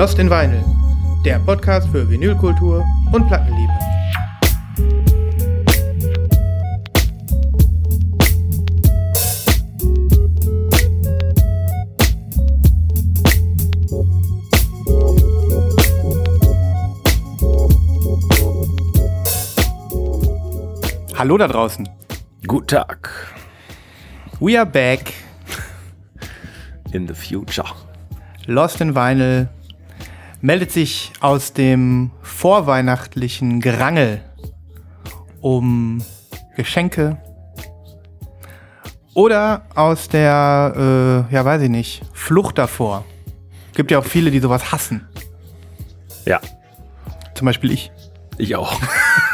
Lost in Vinyl, der Podcast für Vinylkultur und Plattenliebe. Hallo da draußen. Guten Tag. We are back. In the future. Lost in Vinyl meldet sich aus dem vorweihnachtlichen Gerangel um Geschenke oder aus der, äh, ja weiß ich nicht, Flucht davor. Gibt ja auch viele, die sowas hassen. Ja. Zum Beispiel ich. Ich auch.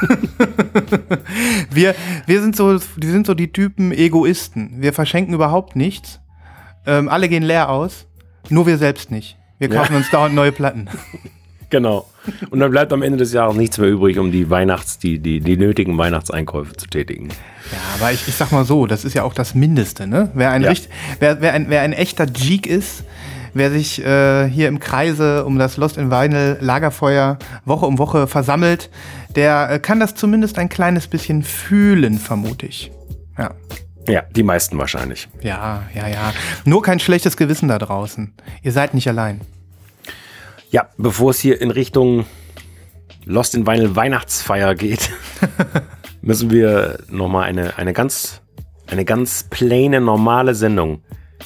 wir, wir sind so, wir sind so die Typen Egoisten. Wir verschenken überhaupt nichts. Ähm, alle gehen leer aus. Nur wir selbst nicht. Wir kaufen ja. uns dauernd neue Platten. Genau. Und dann bleibt am Ende des Jahres nichts mehr übrig, um die Weihnachts-, die, die, die nötigen Weihnachtseinkäufe zu tätigen. Ja, aber ich, ich sag mal so, das ist ja auch das Mindeste, ne? Wer ein, ja. Richt, wer, wer, ein, wer ein echter Geek ist, wer sich äh, hier im Kreise um das Lost in Vinyl Lagerfeuer Woche um Woche versammelt, der äh, kann das zumindest ein kleines bisschen fühlen, vermute ich. Ja. Ja, die meisten wahrscheinlich. Ja, ja, ja. Nur kein schlechtes Gewissen da draußen. Ihr seid nicht allein. Ja, bevor es hier in Richtung Lost in Vinyl Weihnachtsfeier geht, müssen wir nochmal eine, eine ganz, eine ganz plane, normale Sendung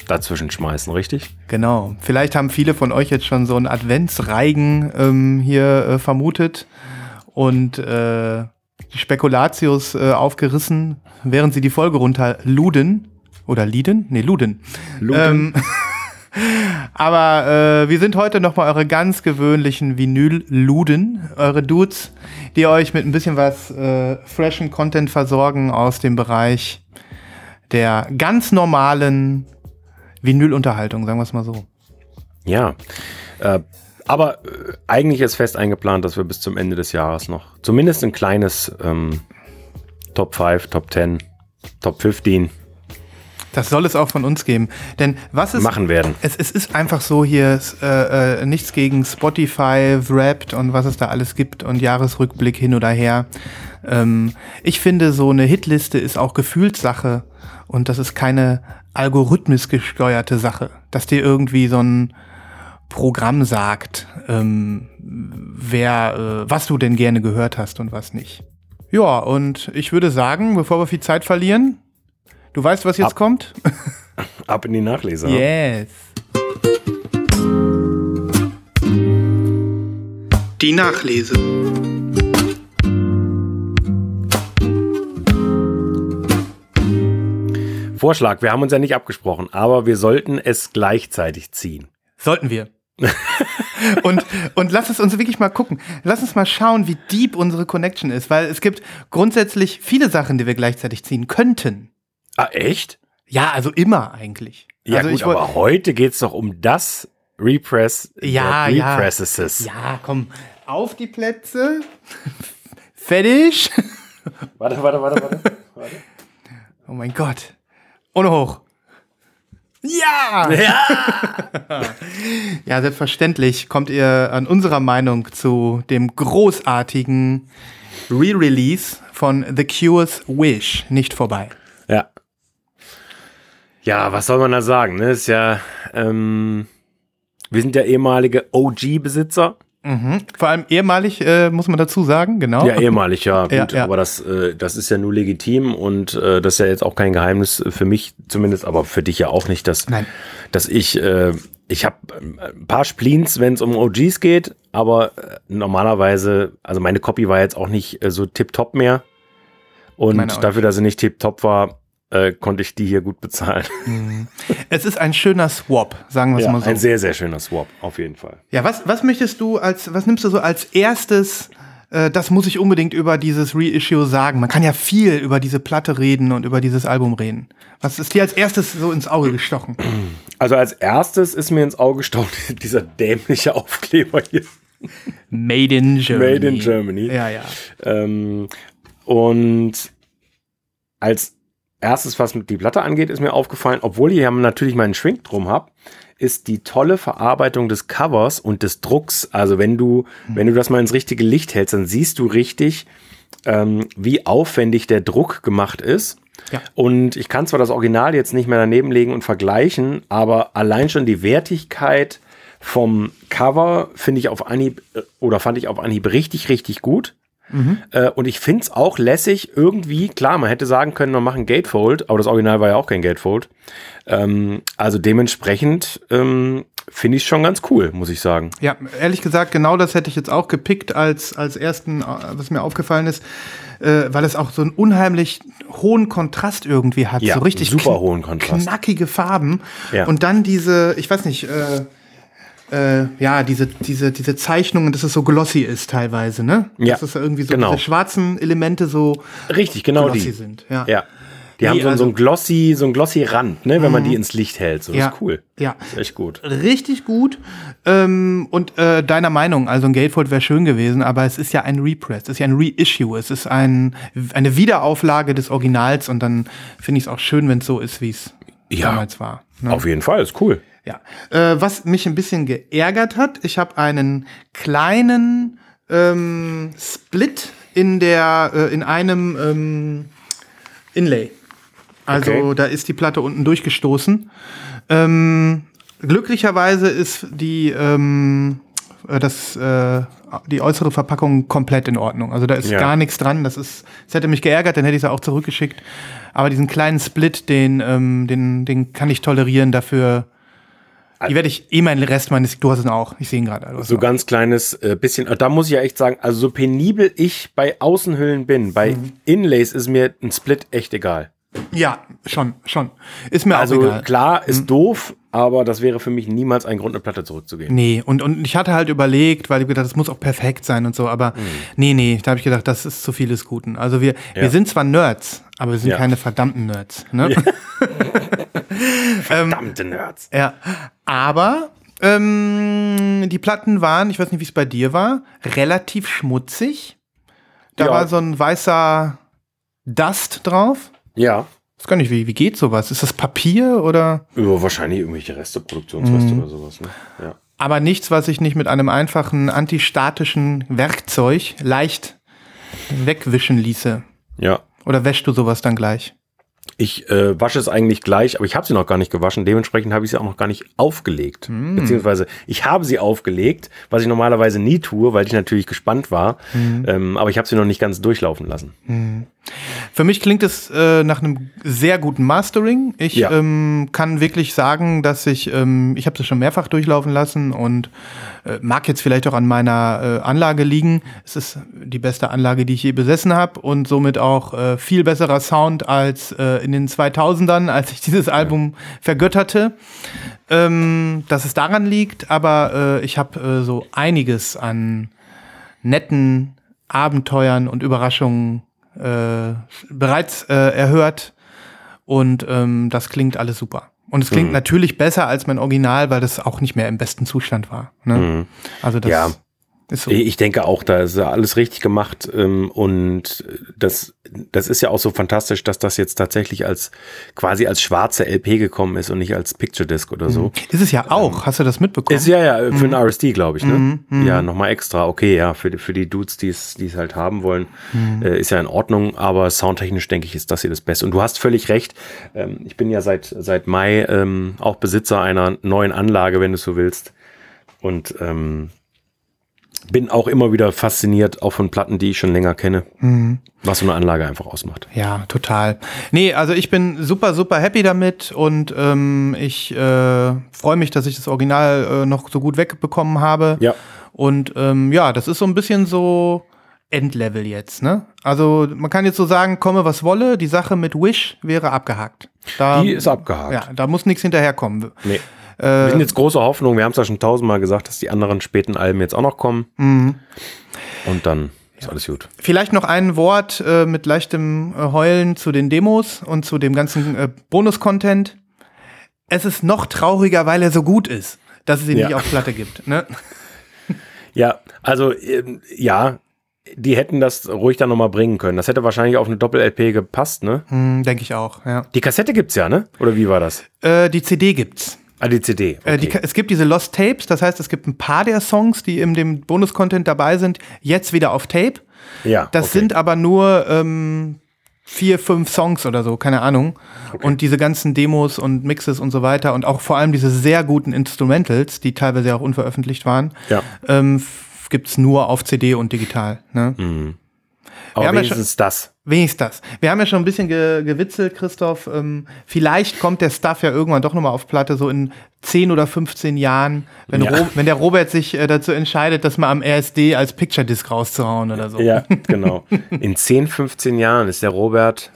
dazwischen schmeißen, richtig? Genau. Vielleicht haben viele von euch jetzt schon so einen Adventsreigen ähm, hier äh, vermutet und äh, die Spekulatius äh, aufgerissen, während sie die Folge runterluden. Oder lieden? Nee, luden. luden. Ähm, aber äh, wir sind heute nochmal eure ganz gewöhnlichen Vinyl-Luden, eure Dudes, die euch mit ein bisschen was äh, freshen Content versorgen aus dem Bereich der ganz normalen Vinylunterhaltung, sagen wir es mal so. Ja, äh, aber äh, eigentlich ist fest eingeplant, dass wir bis zum Ende des Jahres noch zumindest ein kleines ähm, Top 5, Top 10, Top 15 das soll es auch von uns geben. Denn was ist. Machen werden. Es, es ist einfach so hier äh, äh, nichts gegen Spotify, Wrapped und was es da alles gibt und Jahresrückblick hin oder her. Ähm, ich finde, so eine Hitliste ist auch Gefühlssache und das ist keine algorithmisch gesteuerte Sache, dass dir irgendwie so ein Programm sagt, ähm, wer, äh, was du denn gerne gehört hast und was nicht. Ja, und ich würde sagen, bevor wir viel Zeit verlieren, du weißt, was jetzt ab, kommt? ab in die Nachleser. Yes. Die Nachlese. Vorschlag, wir haben uns ja nicht abgesprochen, aber wir sollten es gleichzeitig ziehen. Sollten wir. und, und lass es uns wirklich mal gucken. Lass uns mal schauen, wie deep unsere Connection ist, weil es gibt grundsätzlich viele Sachen, die wir gleichzeitig ziehen könnten. Ah, echt? Ja, also immer eigentlich. Ja, also gut, aber heute geht es doch um das Repress. Ja, ja. Represses. Ja, komm, auf die Plätze. Fertig. Warte, warte, warte, warte. warte. Oh mein Gott. Ohne hoch. Ja! Ja! ja, selbstverständlich kommt ihr an unserer Meinung zu dem großartigen Re-Release von The Cure's Wish nicht vorbei. Ja. Ja, was soll man da sagen? Ne? Ist ja, ähm, wir sind ja ehemalige OG-Besitzer Mhm. Vor allem ehemalig, äh, muss man dazu sagen, genau. Ja, ehemalig, ja. Gut, ja, ja. Aber das, äh, das ist ja nur legitim und äh, das ist ja jetzt auch kein Geheimnis für mich zumindest, aber für dich ja auch nicht, dass, Nein. dass ich, äh, ich habe ein paar Spleens, wenn es um OGs geht, aber äh, normalerweise, also meine Copy war jetzt auch nicht äh, so tip-top mehr. Und dafür, dass sie nicht tip-top war, äh, konnte ich die hier gut bezahlen. Mhm. Es ist ein schöner Swap, sagen wir es ja, mal so. Ein sehr, sehr schöner Swap, auf jeden Fall. Ja, was, was möchtest du als, was nimmst du so als erstes? Äh, das muss ich unbedingt über dieses Reissue sagen. Man kann ja viel über diese Platte reden und über dieses Album reden. Was ist dir als erstes so ins Auge gestochen? Also als erstes ist mir ins Auge gestochen dieser dämliche Aufkleber hier. Made in Germany. Made in Germany. Ja, ja. Ähm, und als erstes, was die Platte angeht, ist mir aufgefallen, obwohl ich ja natürlich meinen Schwink drum habe, ist die tolle Verarbeitung des Covers und des Drucks. Also wenn du, mhm. wenn du das mal ins richtige Licht hältst, dann siehst du richtig, ähm, wie aufwendig der Druck gemacht ist. Ja. Und ich kann zwar das Original jetzt nicht mehr daneben legen und vergleichen, aber allein schon die Wertigkeit vom Cover finde ich auf Anhieb äh, oder fand ich auf Anhieb richtig, richtig gut. Mhm. Äh, und ich finde es auch lässig, irgendwie, klar, man hätte sagen können, man macht ein Gatefold, aber das Original war ja auch kein Gatefold. Ähm, also dementsprechend ähm, finde ich schon ganz cool, muss ich sagen. Ja, ehrlich gesagt, genau das hätte ich jetzt auch gepickt als, als ersten, äh, was mir aufgefallen ist, äh, weil es auch so einen unheimlich hohen Kontrast irgendwie hat. Ja, so richtig super hohen Kontrast. Knackige Farben. Ja. Und dann diese, ich weiß nicht, äh, äh, ja, diese, diese, diese Zeichnungen, dass es so glossy ist teilweise, ne? Ja. Dass es irgendwie so genau. diese schwarzen Elemente so Richtig, genau glossy die. sind. Ja. ja. Die nee, haben so, also, so einen glossy, so einen glossy Rand, ne, wenn man mhm. die ins Licht hält. So ja, ist cool. Ja. Ist echt gut. Richtig gut. Ähm, und äh, deiner Meinung, also ein Gatefold wäre schön gewesen, aber es ist ja ein Repress, es ist ja ein Reissue, es ist ein, eine Wiederauflage des Originals und dann finde ich es auch schön, wenn es so ist, wie es ja, damals war. Ne? Auf jeden Fall, ist cool. Ja. Äh, was mich ein bisschen geärgert hat, ich habe einen kleinen ähm, Split in der, äh, in einem ähm, Inlay. Also okay. da ist die Platte unten durchgestoßen. Ähm, glücklicherweise ist die, ähm, äh, das, äh, die äußere Verpackung komplett in Ordnung. Also da ist ja. gar nichts dran. Das ist, es hätte mich geärgert, dann hätte ich es auch zurückgeschickt. Aber diesen kleinen Split, den, ähm, den, den kann ich tolerieren. Dafür die werde ich eh meinen Rest meines, du hast auch, ich sehe ihn gerade. So ganz kleines äh, bisschen, da muss ich ja echt sagen, also so penibel ich bei Außenhüllen bin, bei mhm. Inlays ist mir ein Split echt egal. Ja, schon, schon. Ist mir also auch egal. klar, ist mhm. doof, aber das wäre für mich niemals ein Grund, eine Platte zurückzugeben. Nee, und, und ich hatte halt überlegt, weil ich gedacht, das muss auch perfekt sein und so, aber mhm. nee, nee, da habe ich gedacht, das ist zu vieles Guten. Also wir, ja. wir sind zwar Nerds, aber wir sind ja. keine verdammten Nerds. Ne? Ja. Verdammte Nerds. Ja, aber ähm, die Platten waren, ich weiß nicht, wie es bei dir war, relativ schmutzig. Da war so ein weißer Dust drauf. Ja. Das kann nicht, wie, wie geht sowas? Ist das Papier oder? Ja, wahrscheinlich irgendwelche Reste, Produktionsreste mhm. oder sowas. Ne? Ja. Aber nichts, was ich nicht mit einem einfachen antistatischen Werkzeug leicht wegwischen ließe. Ja. Oder wäschst du sowas dann gleich? Ich äh, wasche es eigentlich gleich, aber ich habe sie noch gar nicht gewaschen. Dementsprechend habe ich sie auch noch gar nicht aufgelegt. Mm. Beziehungsweise ich habe sie aufgelegt, was ich normalerweise nie tue, weil ich natürlich gespannt war. Mm. Ähm, aber ich habe sie noch nicht ganz durchlaufen lassen. Mm. Für mich klingt es äh, nach einem sehr guten Mastering. Ich ja. ähm, kann wirklich sagen, dass ich, ähm, ich habe sie schon mehrfach durchlaufen lassen und äh, mag jetzt vielleicht auch an meiner äh, Anlage liegen. Es ist die beste Anlage, die ich je besessen habe und somit auch äh, viel besserer Sound als äh, in den 2000ern, als ich dieses Album vergötterte. Ähm, dass es daran liegt, aber äh, ich habe äh, so einiges an netten Abenteuern und Überraschungen äh, bereits äh, erhört. Und ähm, das klingt alles super. Und es klingt mhm. natürlich besser als mein Original, weil das auch nicht mehr im besten Zustand war. Ne? Mhm. Also das ja. So. Ich denke auch, da ist alles richtig gemacht. Ähm, und das das ist ja auch so fantastisch, dass das jetzt tatsächlich als quasi als schwarze LP gekommen ist und nicht als Picture Disc oder so. Mhm. Ist es ja auch. Ähm, Hast du das mitbekommen? Ist ja ja für mhm. ein RSD, glaube ich. Ne? Mhm. mhm. Ja, nochmal extra. Okay, ja, für, für die Dudes, die es die es halt haben wollen, mhm. äh, ist ja in Ordnung. Aber soundtechnisch denke ich, ist das hier das Beste. Und du hast völlig recht. Ähm, ich bin ja seit seit Mai ähm, auch Besitzer einer neuen Anlage, wenn du so willst. Und ähm, bin auch immer wieder fasziniert, auch von Platten, die ich schon länger kenne, mhm. was so eine Anlage einfach ausmacht. Ja, total. Nee, also ich bin super, super happy damit und ähm, ich äh, freue mich, dass ich das Original äh, noch so gut wegbekommen habe. Ja. Und ähm, ja, das ist so ein bisschen so Endlevel jetzt, ne? Also man kann jetzt so sagen, komme was wolle, die Sache mit Wish wäre abgehakt. Da, die ist abgehakt. Ja, da muss nichts hinterherkommen. Nee. Äh, wir sind jetzt große Hoffnung, wir haben es ja schon tausendmal gesagt, dass die anderen späten Alben jetzt auch noch kommen. Mhm. Und dann ist alles gut. Vielleicht noch ein Wort äh, mit leichtem äh, Heulen zu den Demos und zu dem ganzen äh, Bonus-Content. Es ist noch trauriger, weil er so gut ist, dass es ihn ja. nicht auf Platte gibt. Ne? Ja, also ähm, ja, die hätten das ruhig dann nochmal bringen können. Das hätte wahrscheinlich auf eine Doppel-LP gepasst, ne? Hm, Denke ich auch, ja. Die Kassette gibt's ja, ne? Oder wie war das? Äh, die CD gibt's. Ah, die CD. Okay. Äh, die, es gibt diese Lost Tapes, das heißt, es gibt ein paar der Songs, die in dem Bonus-Content dabei sind, jetzt wieder auf Tape. Ja. Das okay. sind aber nur ähm, vier, fünf Songs oder so, keine Ahnung. Okay. Und diese ganzen Demos und Mixes und so weiter und auch vor allem diese sehr guten Instrumentals, die teilweise auch unveröffentlicht waren, ja. ähm, gibt es nur auf CD und digital. Ne? Mhm. Aber wenigstens ja schon, das. Wenigstens das. Wir haben ja schon ein bisschen ge gewitzelt, Christoph. Ähm, vielleicht kommt der Stuff ja irgendwann doch nochmal auf Platte, so in 10 oder 15 Jahren, wenn, ja. wenn der Robert sich äh, dazu entscheidet, das mal am RSD als Picture Disc rauszuhauen oder so. Ja, genau. In 10, 15 Jahren ist der Robert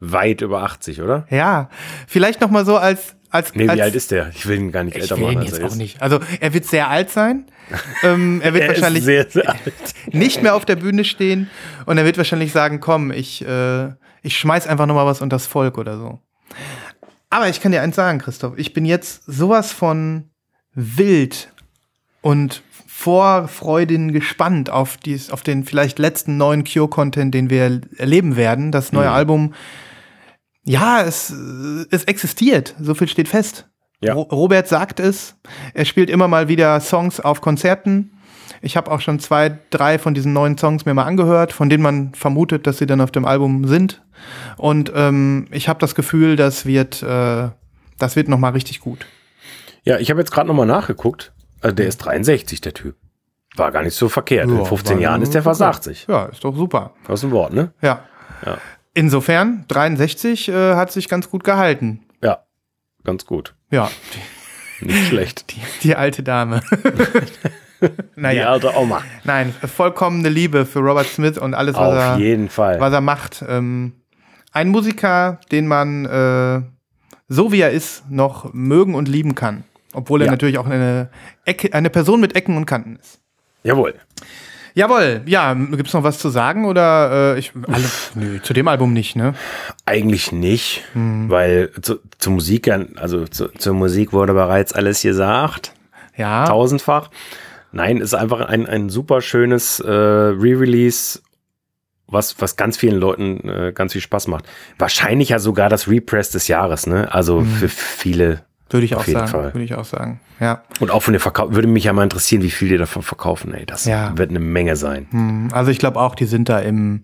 weit über 80, oder? Ja, vielleicht nochmal so als als, nee, als, wie alt ist der? Ich will ihn gar nicht älter machen. Ich will ihn jetzt auch nicht. Also er wird sehr alt sein. ähm, er wird er wahrscheinlich sehr, sehr nicht mehr auf der Bühne stehen und er wird wahrscheinlich sagen, komm, ich, äh, ich schmeiß einfach nochmal was unter das Volk oder so. Aber ich kann dir eins sagen, Christoph, ich bin jetzt sowas von wild und vorfreudin gespannt auf, dies, auf den vielleicht letzten neuen Cure-Content, den wir erleben werden. Das neue mhm. Album ja, es, es existiert. So viel steht fest. Ja. Robert sagt es. Er spielt immer mal wieder Songs auf Konzerten. Ich habe auch schon zwei, drei von diesen neuen Songs mir mal angehört, von denen man vermutet, dass sie dann auf dem Album sind. Und ähm, ich habe das Gefühl, das wird, äh, das wird noch mal richtig gut. Ja, ich habe jetzt gerade noch mal nachgeguckt. Also der ist 63, der Typ. War gar nicht so verkehrt. Ja, In 15 Jahren ist der fast 80. Ja, ist doch super. Das ist ein Wort, ne? Ja. ja. Insofern, 63 äh, hat sich ganz gut gehalten. Ja, ganz gut. Ja. Nicht schlecht. Die, die alte Dame. naja. Die alte Oma. Nein, vollkommene Liebe für Robert Smith und alles, was, Auf er, jeden Fall. was er macht. Ähm, ein Musiker, den man äh, so wie er ist, noch mögen und lieben kann. Obwohl er ja. natürlich auch eine, Ecke, eine Person mit Ecken und Kanten ist. Jawohl. Jawohl, ja, gibt es noch was zu sagen oder äh, ich alle, nö, zu dem Album nicht, ne? Eigentlich nicht, hm. weil zu, zur Musik, also zu, zur Musik wurde bereits alles gesagt. Ja. Tausendfach. Nein, ist einfach ein, ein super schönes äh, Re-Release, was, was ganz vielen Leuten äh, ganz viel Spaß macht. Wahrscheinlich ja sogar das Repress des Jahres, ne? Also hm. für viele würde ich auch sagen. Fall. Würde ich auch sagen. Ja. Und auch von den Verkauf würde mich ja mal interessieren, wie viel die davon verkaufen. Ey, das ja. wird eine Menge sein. Hm. Also ich glaube auch, die sind da im,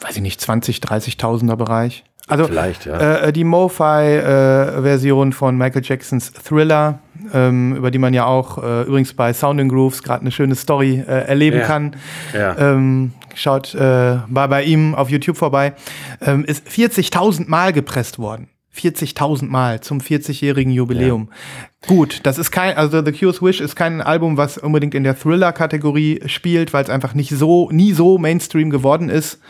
weiß ich nicht, 20, 30.000er Bereich. Also Vielleicht, ja. äh, die MoFi-Version äh, von Michael Jacksons Thriller, ähm, über die man ja auch äh, übrigens bei Sounding Grooves gerade eine schöne Story äh, erleben ja. kann. Ja. Ähm, schaut äh, bei, bei ihm auf YouTube vorbei, ähm, ist 40.000 Mal gepresst worden. 40.000 Mal zum 40-jährigen Jubiläum. Ja. Gut, das ist kein, also The Cure's Wish ist kein Album, was unbedingt in der Thriller-Kategorie spielt, weil es einfach nicht so, nie so Mainstream geworden ist.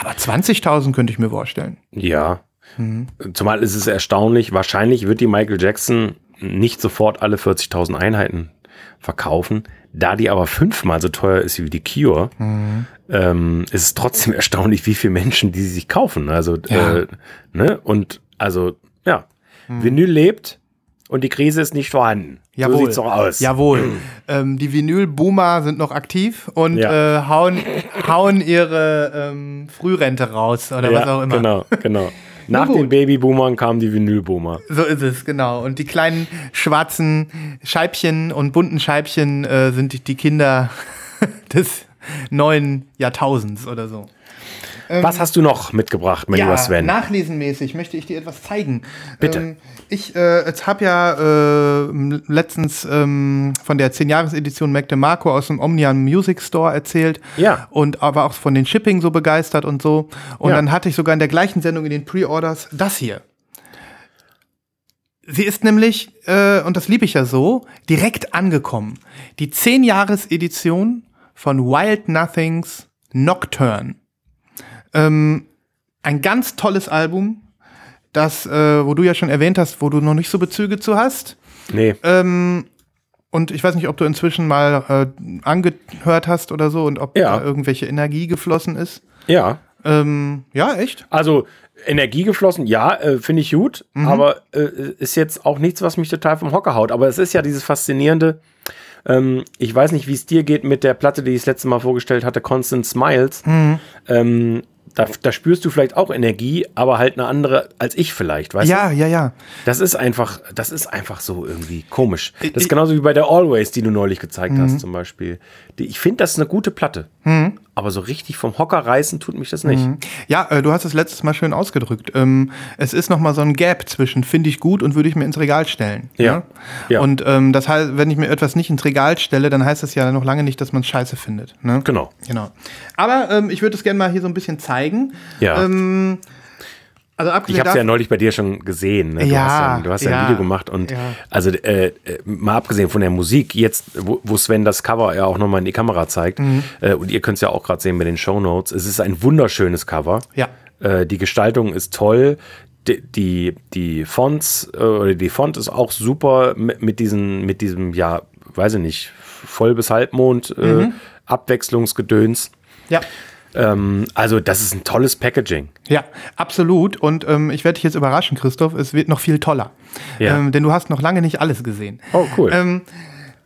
Aber 20.000 könnte ich mir vorstellen. Ja. Mhm. Zumal ist es erstaunlich, wahrscheinlich wird die Michael Jackson nicht sofort alle 40.000 Einheiten verkaufen. Da die aber fünfmal so teuer ist wie die Cure, mhm. ähm, ist es trotzdem erstaunlich, wie viele Menschen die sich kaufen. Also, ja. äh, ne? Und also, ja. Hm. Vinyl lebt und die Krise ist nicht vorhanden. Jawohl. So sieht's doch aus. Jawohl. ähm, die Vinyl-Boomer sind noch aktiv und ja. äh, hauen, hauen ihre ähm, Frührente raus oder ja, was auch immer. Genau, genau. Nach den Babyboomern kamen die Vinylboomer. So ist es, genau. Und die kleinen schwarzen Scheibchen und bunten Scheibchen äh, sind die Kinder des neuen Jahrtausends oder so. Ähm, Was hast du noch mitgebracht, mein ja, lieber Sven? Nachlesenmäßig möchte ich dir etwas zeigen. Bitte. Ähm, ich äh, habe ja äh, letztens ähm, von der 10-Jahres-Edition Mac DeMarco aus dem Omnian Music Store erzählt. Ja. Und aber auch von den Shipping so begeistert und so. Und ja. dann hatte ich sogar in der gleichen Sendung in den Pre-Orders das hier. Sie ist nämlich, äh, und das liebe ich ja so, direkt angekommen. Die 10-Jahres-Edition von Wild Nothings Nocturne. Ähm, ein ganz tolles Album, das, äh, wo du ja schon erwähnt hast, wo du noch nicht so Bezüge zu hast. Nee. Ähm, und ich weiß nicht, ob du inzwischen mal äh, angehört hast oder so und ob ja. da irgendwelche Energie geflossen ist. Ja. Ähm, ja, echt? Also Energie geflossen, ja, äh, finde ich gut, mhm. aber äh, ist jetzt auch nichts, was mich total vom Hocker haut. Aber es ist ja dieses faszinierende, ähm, ich weiß nicht, wie es dir geht mit der Platte, die ich das letzte Mal vorgestellt hatte, Constant Smiles. Mhm. Ähm, Da, da, spürst du vielleicht auch Energie, aber halt eine andere als ich vielleicht, weißt ja, du? Ja, ja, ja. Das ist einfach, das ist einfach so irgendwie komisch. Das ist genauso wie bei der Always, die du neulich gezeigt mhm. hast, zum Beispiel. Ich finde, das ist eine gute Platte. Mhm. Aber so richtig vom Hocker reißen tut mich das nicht. Mhm. Ja, äh, du hast es letztes Mal schön ausgedrückt. Ähm, es ist noch mal so ein Gap zwischen finde ich gut und würde ich mir ins Regal stellen. Ja. ja? ja. Und ähm, das heißt, wenn ich mir etwas nicht ins Regal stelle, dann heißt das ja noch lange nicht, dass man es scheiße findet. Ne? Genau. Genau. Aber ähm, ich würde es gerne mal hier so ein bisschen zeigen. Ja. Also ich habe es ja neulich bei dir schon gesehen. Ne? Du ja, hast ja, du hast ja, ein Video gemacht und ja. also äh, äh, mal abgesehen von der Musik, jetzt, wo, wo Sven das Cover ja auch nochmal in die Kamera zeigt, mhm. äh, und ihr könnt es ja auch gerade sehen mit den Show Notes, es ist ein wunderschönes Cover. Ja. Äh, die Gestaltung ist toll. Die, die, die Fonts, äh, oder die Font ist auch super mit, mit, diesen, mit diesem, ja, weiß ich nicht, voll bis Halbmond, äh, mhm. Abwechslungsgedöns. Ja. Ähm, also, das ist ein tolles Packaging. Ja, absolut. Und ähm, ich werde dich jetzt überraschen, Christoph, es wird noch viel toller. Ja. Ähm, denn du hast noch lange nicht alles gesehen. Oh, cool. Ähm,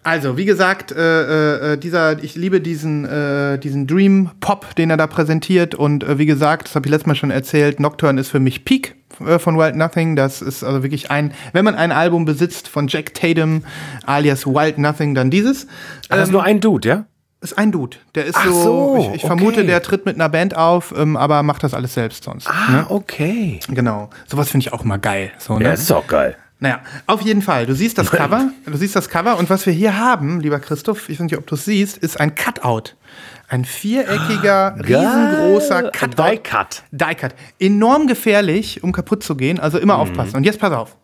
also, wie gesagt, äh, äh, dieser, ich liebe diesen, äh, diesen Dream Pop, den er da präsentiert. Und äh, wie gesagt, das habe ich letztes Mal schon erzählt, Nocturne ist für mich Peak äh, von Wild Nothing. Das ist also wirklich ein, wenn man ein Album besitzt von Jack Tatum alias Wild Nothing, dann dieses. Das ist nur ein Dude, ja? Ist ein Dude. Der ist Ach so, so ich, ich okay. vermute, der tritt mit einer Band auf, ähm, aber macht das alles selbst sonst. Ah, ne? okay. Genau. Sowas finde ich auch mal geil. So, ne? Ja, ist auch geil. Naja, auf jeden Fall. Du siehst das Cover. Du siehst das Cover. Und was wir hier haben, lieber Christoph, ich weiß nicht, ob du es siehst, ist ein Cutout. Ein viereckiger, riesengroßer Cutout. Die-Cut. Die-Cut. Enorm gefährlich, um kaputt zu gehen. Also immer mhm. aufpassen. Und jetzt pass auf.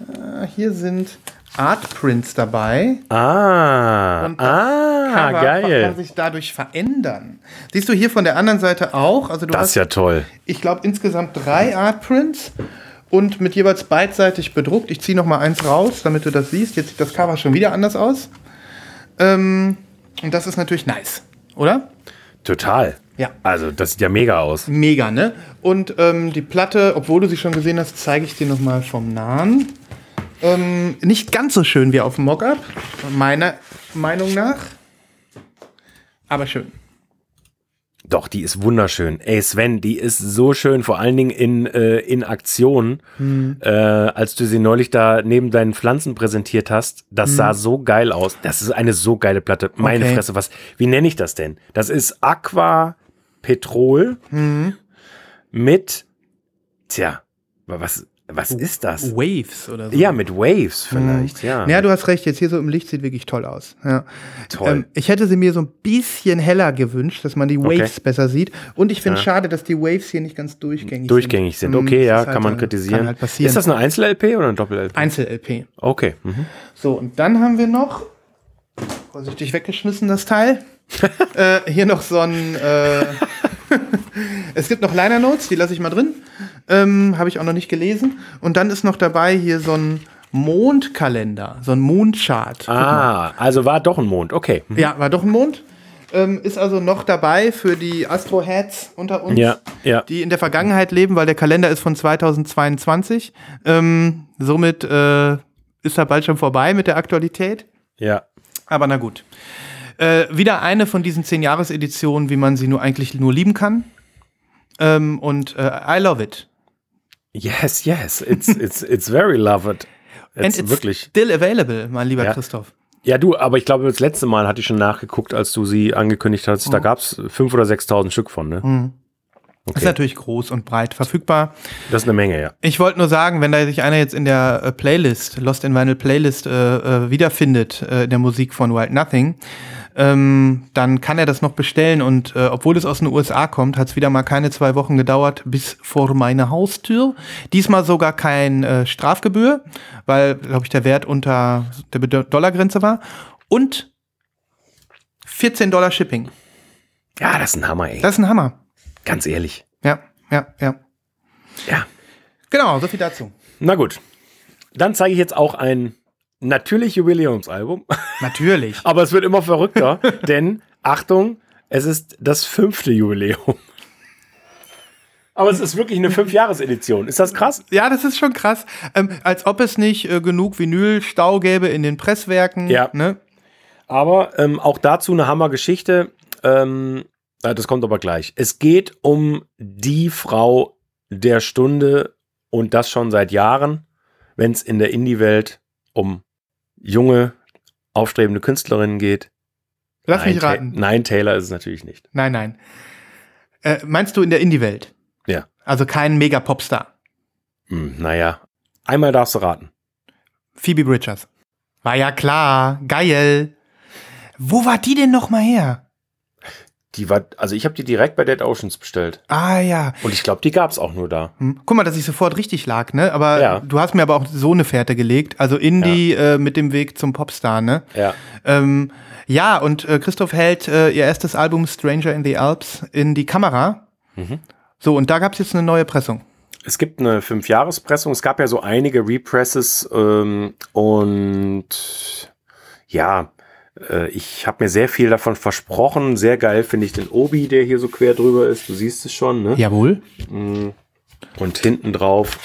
Äh, hier sind Artprints dabei. Ah, und das ah, Cover geil. kann sich dadurch verändern. Siehst du hier von der anderen Seite auch? Also du das hast, ist ja toll. Ich glaube insgesamt drei Artprints und mit jeweils beidseitig bedruckt. Ich ziehe noch mal eins raus, damit du das siehst. Jetzt sieht das Cover schon wieder anders aus. Ähm, und das ist natürlich nice, oder? Total. Ja. Also das sieht ja mega aus. Mega, ne? Und ähm, die Platte, obwohl du sie schon gesehen hast, zeige ich dir noch mal vom Nahen. Ähm, nicht ganz so schön wie auf dem Mockup, meiner Meinung nach. Aber schön. Doch, die ist wunderschön. Ey, Sven, die ist so schön, vor allen Dingen in, äh, in Aktion. Hm. Äh, als du sie neulich da neben deinen Pflanzen präsentiert hast, das hm. sah so geil aus. Das ist eine so geile Platte. Meine okay. Fresse, was, wie nenne ich das denn? Das ist Aqua Petrol hm. mit, tja, was, was ist das? Waves oder so. Ja, mit Waves vielleicht, mhm. ja. Ja, du hast recht, jetzt hier so im Licht sieht wirklich toll aus. Ja. Toll. Ähm, ich hätte sie mir so ein bisschen heller gewünscht, dass man die Waves okay. besser sieht. Und ich finde es ja. schade, dass die Waves hier nicht ganz durchgängig, durchgängig sind. Durchgängig sind, okay, ja, kann halt, man kritisieren. Kann halt passieren. Ist das eine Einzel-LP oder ein Doppel-LP? Einzel-LP. Okay. Mhm. So, und dann haben wir noch, vorsichtig weggeschmissen, das Teil. äh, hier noch so ein, äh, es gibt noch Liner Notes, die lasse ich mal drin. Ähm, Habe ich auch noch nicht gelesen. Und dann ist noch dabei hier so ein Mondkalender, so ein Mondchart. Ah, also war doch ein Mond, okay. Mhm. Ja, war doch ein Mond. Ähm, ist also noch dabei für die Astro-Heads unter uns, ja, ja. die in der Vergangenheit leben, weil der Kalender ist von 2022. Ähm, somit äh, ist er bald schon vorbei mit der Aktualität. Ja. Aber na gut. Äh, wieder eine von diesen 10-Jahres-Editionen, wie man sie nur eigentlich nur lieben kann. Ähm, und äh, I love it. Yes, yes, it's, it's, it's very loved. It's And it's wirklich. still available, mein lieber ja. Christoph. Ja, du, aber ich glaube, das letzte Mal hatte ich schon nachgeguckt, als du sie angekündigt hast. Mhm. Da gab es 5.000 oder 6.000 Stück von, ne? Mhm. Okay. Ist natürlich groß und breit verfügbar. Das ist eine Menge, ja. Ich wollte nur sagen, wenn da sich einer jetzt in der äh, Playlist, Lost in Vinyl Playlist, äh, äh, wiederfindet, äh, in der Musik von Wild Nothing, ähm, dann kann er das noch bestellen. Und äh, obwohl es aus den USA kommt, hat es wieder mal keine zwei Wochen gedauert bis vor meine Haustür. Diesmal sogar kein äh, Strafgebühr, weil, glaube ich, der Wert unter der Dollargrenze war. Und 14 Dollar Shipping. Ja, das ist ein Hammer, ey. Das ist ein Hammer. Ganz ehrlich. Ja, ja, ja. Ja. Genau, so viel dazu. Na gut. Dann zeige ich jetzt auch ein natürlich Jubiläumsalbum. Natürlich. Aber es wird immer verrückter, denn Achtung, es ist das fünfte Jubiläum. Aber es ist wirklich eine Fünfjahresedition. Ist das krass? Ja, das ist schon krass. Ähm, als ob es nicht äh, genug Vinylstau gäbe in den Presswerken. Ja. Ne? Aber ähm, auch dazu eine Hammergeschichte. Ähm, Das kommt aber gleich. Es geht um die Frau der Stunde und das schon seit Jahren, wenn es in der Indie-Welt um junge, aufstrebende Künstlerinnen geht. Lass nein, mich raten. Ta nein, Taylor ist es natürlich nicht. Nein, nein. Äh, meinst du in der Indie-Welt? Ja. Also kein Mega-Popstar? Hm, naja, einmal darfst du raten. Phoebe Bridgers. War ja klar, geil. Wo war die denn noch mal her? Die war, also ich habe die direkt bei Dead Oceans bestellt. Ah ja. Und ich glaube, die gab es auch nur da. Hm. Guck mal, dass ich sofort richtig lag, ne? Aber ja. du hast mir aber auch so eine Fährte gelegt. Also Indie ja. äh, mit dem Weg zum Popstar, ne? Ja. Ähm, ja, und äh, Christoph hält äh, ihr erstes Album Stranger in the Alps in die Kamera. Mhm. So, und da gab es jetzt eine neue Pressung. Es gibt eine Fünfjahrespressung. Es gab ja so einige Represses ähm, und ja, äh, ich habe mir sehr viel davon versprochen. Sehr geil finde ich den Obi, der hier so quer drüber ist. Du siehst es schon, ne? Jawohl. Mm. Und hinten drauf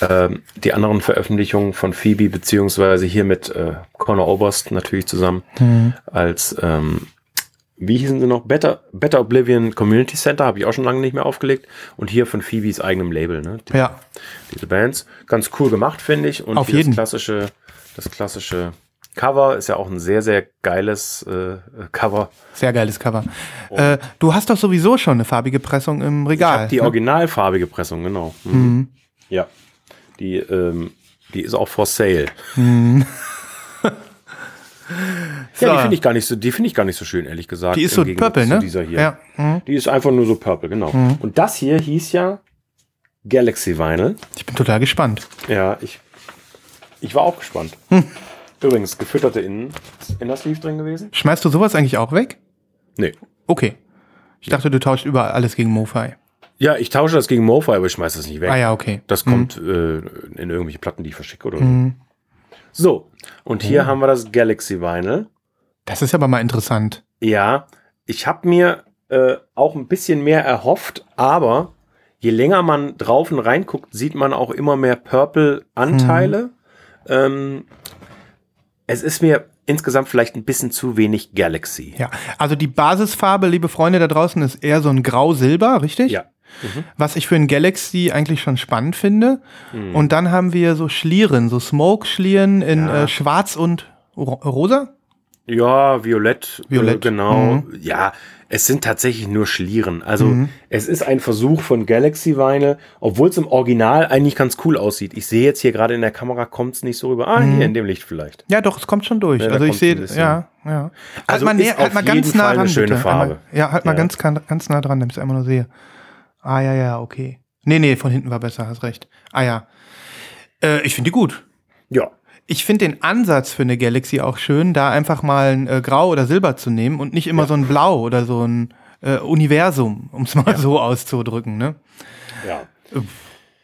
ähm, die anderen Veröffentlichungen von Phoebe, beziehungsweise hier mit äh, Conor Oberst natürlich zusammen mhm. als ähm, wie hießen sie noch? Better, Better Oblivion Community Center, habe ich auch schon lange nicht mehr aufgelegt. Und hier von Phoebes eigenem Label, ne? Die, ja. Diese Bands. Ganz cool gemacht, finde ich. Und Auf jeden. das klassische, das klassische Cover ist ja auch ein sehr, sehr geiles äh, Cover. Sehr geiles Cover. Äh, du hast doch sowieso schon eine farbige Pressung im Regal. Ich habe die ne? originalfarbige Pressung, genau. Mhm. Mhm. Ja. Die, ähm, die ist auch for sale. Mhm. so. Ja, die finde ich gar nicht so, die finde ich gar nicht so schön, ehrlich gesagt. Die ist so purple, ne? Dieser hier. Ja. Mhm. Die ist einfach nur so purple, genau. Mhm. Und das hier hieß ja Galaxy Vinyl. Ich bin total gespannt. Ja, ich, ich war auch gespannt. Übrigens, gefütterte Innen, Inner Sleeve drin gewesen. Schmeißt du sowas eigentlich auch weg? Nee. Okay. Ich dachte, du tauscht überall alles gegen MoFi. Ja, ich tausche das gegen MoFi, aber ich schmeiße das nicht weg. Ah ja, okay. Das mhm. kommt äh, in irgendwelche Platten, die ich verschicke oder mhm. so. So, und hier mhm. haben wir das Galaxy Vinyl. Das ist aber mal interessant. Ja, ich habe mir äh, auch ein bisschen mehr erhofft, aber je länger man drauf und reinguckt, sieht man auch immer mehr Purple-Anteile. Mhm. Ähm, es ist mir insgesamt vielleicht ein bisschen zu wenig Galaxy. Ja, also die Basisfarbe, liebe Freunde da draußen, ist eher so ein Grau-Silber, richtig? Ja. Mhm. Was ich für ein Galaxy eigentlich schon spannend finde. Mhm. Und dann haben wir so Schlieren, so Smoke-Schlieren in ja. äh, Schwarz und Rosa. Ja, Violett, äh, Violett. Äh, genau. Mhm. Ja, es sind tatsächlich nur Schlieren. Also mhm. es ist ein Versuch von Galaxy Vinyl, obwohl es im Original eigentlich ganz cool aussieht. Ich sehe jetzt hier gerade in der Kamera kommt es nicht so rüber. Ah, mhm. hier in dem Licht vielleicht. Ja, doch, es kommt schon durch. Ja, also ich sehe, ja, ja. Also halt mal, näher, halt mal ganz nah dran, schöne bitte. Farbe. Ja, halt mal ganz, ganz nah dran, damit ich es einmal nur sehe. Ah, ja, ja, okay. Nee, nee, von hinten war besser, hast recht. Ah, ja. Äh, ich finde die gut. Ja. Ich finde den Ansatz für eine Galaxy auch schön, da einfach mal ein äh, Grau oder Silber zu nehmen und nicht immer ja. so ein Blau oder so ein äh, Universum, um es mal ja. so auszudrücken. Ne? Ja. Äh,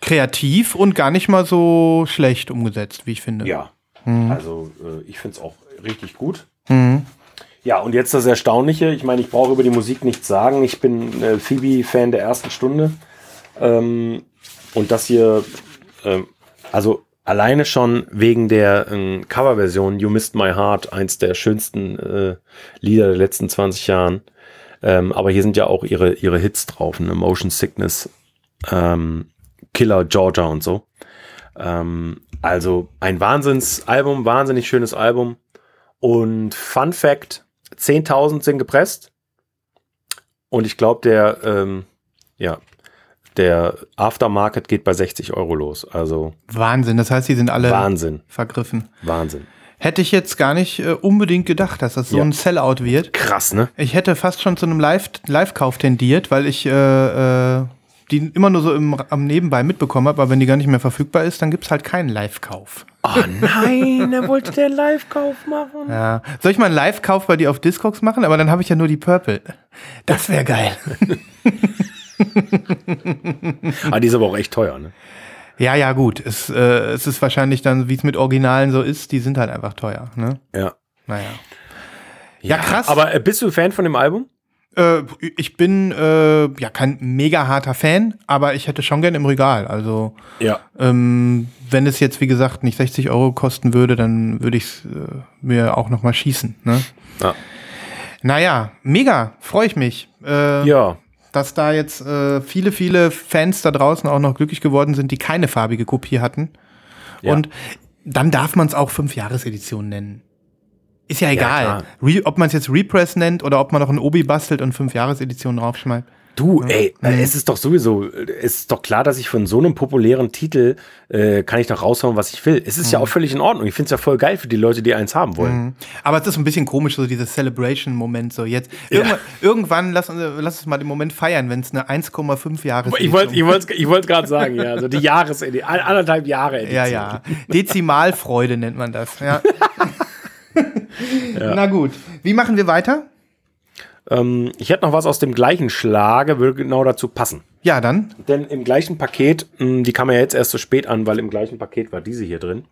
kreativ und gar nicht mal so schlecht umgesetzt, wie ich finde. Ja. Mhm. Also äh, ich finde es auch richtig gut. Mhm. Ja, und jetzt das Erstaunliche. Ich meine, ich brauche über die Musik nichts sagen. Ich bin äh, Phoebe-Fan der ersten Stunde. Ähm, und das hier, äh, also alleine schon wegen der äh, Coverversion You Missed My Heart, eins der schönsten äh, Lieder der letzten 20 Jahren. Ähm, aber hier sind ja auch ihre, ihre Hits drauf, ne? Motion Sickness, ähm, Killer Georgia und so. Ähm, also ein Wahnsinnsalbum, wahnsinnig schönes Album. Und Fun Fact, 10.000 sind gepresst. Und ich glaube, der, ähm, ja, der Aftermarket geht bei 60 Euro los. Also Wahnsinn. Das heißt, die sind alle Wahnsinn. vergriffen. Wahnsinn. Hätte ich jetzt gar nicht äh, unbedingt gedacht, dass das so ja. ein Sellout wird. Krass, ne? Ich hätte fast schon zu einem Live-Kauf Live tendiert, weil ich äh, äh, die immer nur so im, am Nebenbei mitbekommen habe, aber wenn die gar nicht mehr verfügbar ist, dann gibt es halt keinen Live-Kauf. Oh nein, er wollte den Live-Kauf machen. Ja. Soll ich mal einen Live-Kauf bei dir auf Discogs machen? Aber dann habe ich ja nur die Purple. Das wäre geil. ah, die ist aber auch echt teuer, ne? Ja, ja, gut. Es, äh, es ist wahrscheinlich dann, wie es mit Originalen so ist, die sind halt einfach teuer, ne? Ja. Naja. Ja, ja krass. Aber äh, bist du Fan von dem Album? Äh, ich bin äh, ja kein mega harter Fan, aber ich hätte schon gern im Regal. Also ja. ähm, wenn es jetzt wie gesagt nicht 60 Euro kosten würde, dann würde ich es äh, mir auch noch mal schießen. Ne? Ja. Naja, mega, freue ich mich. Äh, ja. Dass da jetzt äh, viele, viele Fans da draußen auch noch glücklich geworden sind, die keine farbige Kopie hatten. Ja. Und dann darf man es auch Fünf-Jahres-Edition nennen. Ist ja egal, ja, ob man es jetzt Repress nennt oder ob man noch ein Obi bastelt und Fünf-Jahres-Edition draufschmeißt. Du, ey, mhm. es ist doch sowieso, es ist doch klar, dass ich von so einem populären Titel äh, kann ich doch raushauen, was ich will. Es ist mhm. ja auch völlig in Ordnung. Ich finde es ja voll geil für die Leute, die eins haben wollen. Mhm. Aber es ist ein bisschen komisch, so dieser Celebration-Moment. So jetzt irgendwann, ja. irgendwann lass, lass uns mal den Moment feiern, wenn es eine 1,5 Jahre Ich wollte ich wollte ich wollte gerade sagen, ja, also die Jahres anderthalb Jahre Edition. Ja, ja. Dezimalfreude nennt man das. Ja. ja. Na gut, wie machen wir weiter? Ähm, ich hätte noch was aus dem gleichen Schlage, würde genau dazu passen. Ja, dann. Denn im gleichen Paket, mh, hm, die kam ja jetzt erst so spät an, weil im gleichen Paket war diese hier drin.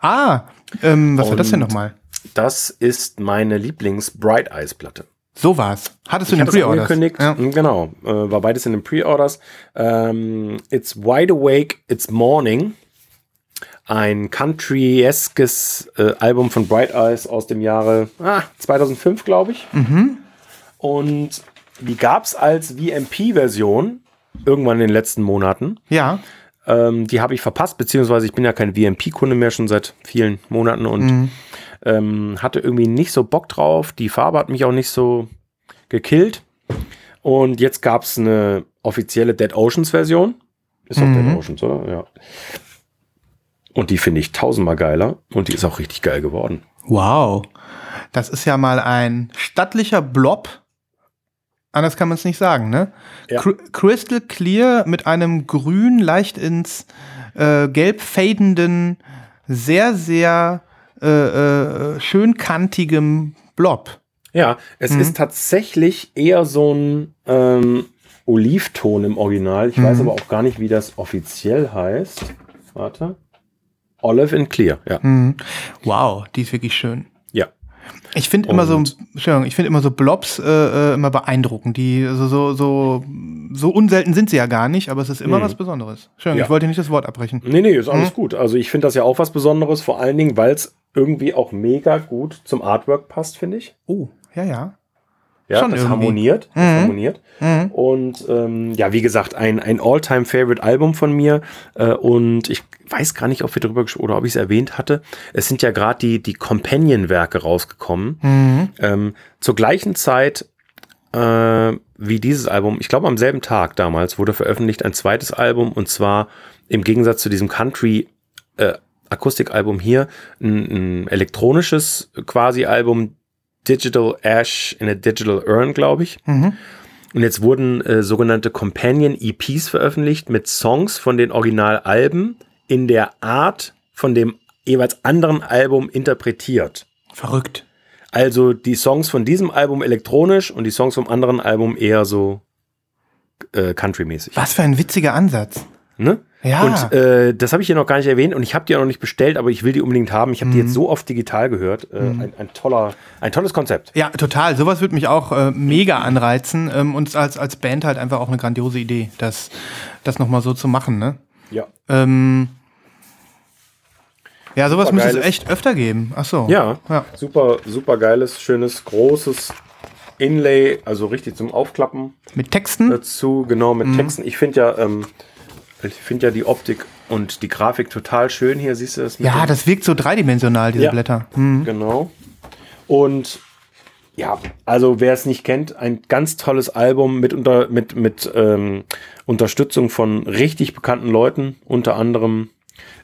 Ah, ähm, was Und war das denn nochmal? Das ist meine Lieblings-Bright Eyes Platte. So war's. Hattest du in den Pre-Orders? Ja. Hm, genau, äh, war beides in den Pre-Orders. Ähm, it's Wide Awake, It's Morning. Ein country-eskes äh, Album von Bright Eyes aus dem Jahre ah, 2005, glaube ich. Mhm. Und die gab es als VMP-Version irgendwann in den letzten Monaten. Ja. Ähm, die habe ich verpasst, beziehungsweise ich bin ja kein VMP-Kunde mehr schon seit vielen Monaten und mhm. ähm, hatte irgendwie nicht so Bock drauf. Die Farbe hat mich auch nicht so gekillt. Und jetzt gab es eine offizielle Dead Oceans Version. Ist auch mhm. Dead Oceans, oder? Ja. Und die finde ich tausendmal geiler und die ist auch richtig geil geworden. Wow. Das ist ja mal ein stattlicher Blob Anders kann man es nicht sagen, ne? Ja. Crystal Clear mit einem grün, leicht ins äh, gelb fadenden, sehr, sehr äh, äh, schön kantigem Blob. Ja, es mhm. ist tatsächlich eher so ein ähm, Olivton im Original. Ich mhm. weiß aber auch gar nicht, wie das offiziell heißt. Warte. Olive in Clear, ja. Mhm. Wow, die ist wirklich schön. Ich finde immer so, Entschuldigung, ich finde immer so Blobs äh, äh, immer beeindruckend. Die also so so so unselten sind sie ja gar nicht, aber es ist immer mhm. was Besonderes. Entschuldigung, ja. ich wollte nicht das Wort abbrechen. Nee, nee, ist alles mhm. gut. Also ich finde das ja auch was Besonderes, vor allen Dingen, weil es irgendwie auch mega gut zum Artwork passt, finde ich. Oh, ja, ja. Ja, Schon das irgendwie. harmoniert. Das mhm. harmoniert. Mhm. Und ähm, ja, wie gesagt, ein, ein All-Time-Favorite-Album von mir. Äh, und ich weiß gar nicht, ob wir darüber oder ob ich es erwähnt hatte. Es sind ja gerade die, die Companion-Werke rausgekommen. Mhm. Ähm, zur gleichen Zeit äh, wie dieses Album, ich glaube am selben Tag damals, wurde veröffentlicht ein zweites Album und zwar im Gegensatz zu diesem Country äh, Akustikalbum hier ein, ein elektronisches quasi Album, Digital Ash in a Digital Urn, glaube ich. Mhm. Und jetzt wurden äh, sogenannte Companion EPs veröffentlicht mit Songs von den Originalalben in der Art von dem jeweils anderen Album interpretiert. Verrückt. Also die Songs von diesem Album elektronisch und die Songs vom anderen Album eher so äh, country-mäßig. Was für ein witziger Ansatz. Ne? Ja. Und äh, das habe ich hier noch gar nicht erwähnt und ich habe die auch noch nicht bestellt, aber ich will die unbedingt haben. Ich habe mhm. die jetzt mhm. so oft digital gehört. Äh, mhm. ein, ein, toller, ein tolles Konzept. Ja, total. Sowas würde mich auch äh, mega anreizen ähm, und als, als Band halt einfach auch eine grandiose Idee, das, das nochmal so zu machen. Ne? Ja. Ähm, ja, sowas super müsste es echt öfter geben. Ach so. Ja, ja, super, super geiles, schönes, großes Inlay, also richtig zum Aufklappen. Mit Texten? Dazu, genau, mit mhm. Texten. Ich finde ja, ähm, ich finde ja die Optik und die Grafik total schön hier, siehst du das? Ja, das wirkt so dreidimensional, diese ja, Blätter. Mhm. Genau. Und ja, also wer es nicht kennt, ein ganz tolles Album mit, unter, mit, mit ähm, Unterstützung von richtig bekannten Leuten, unter anderem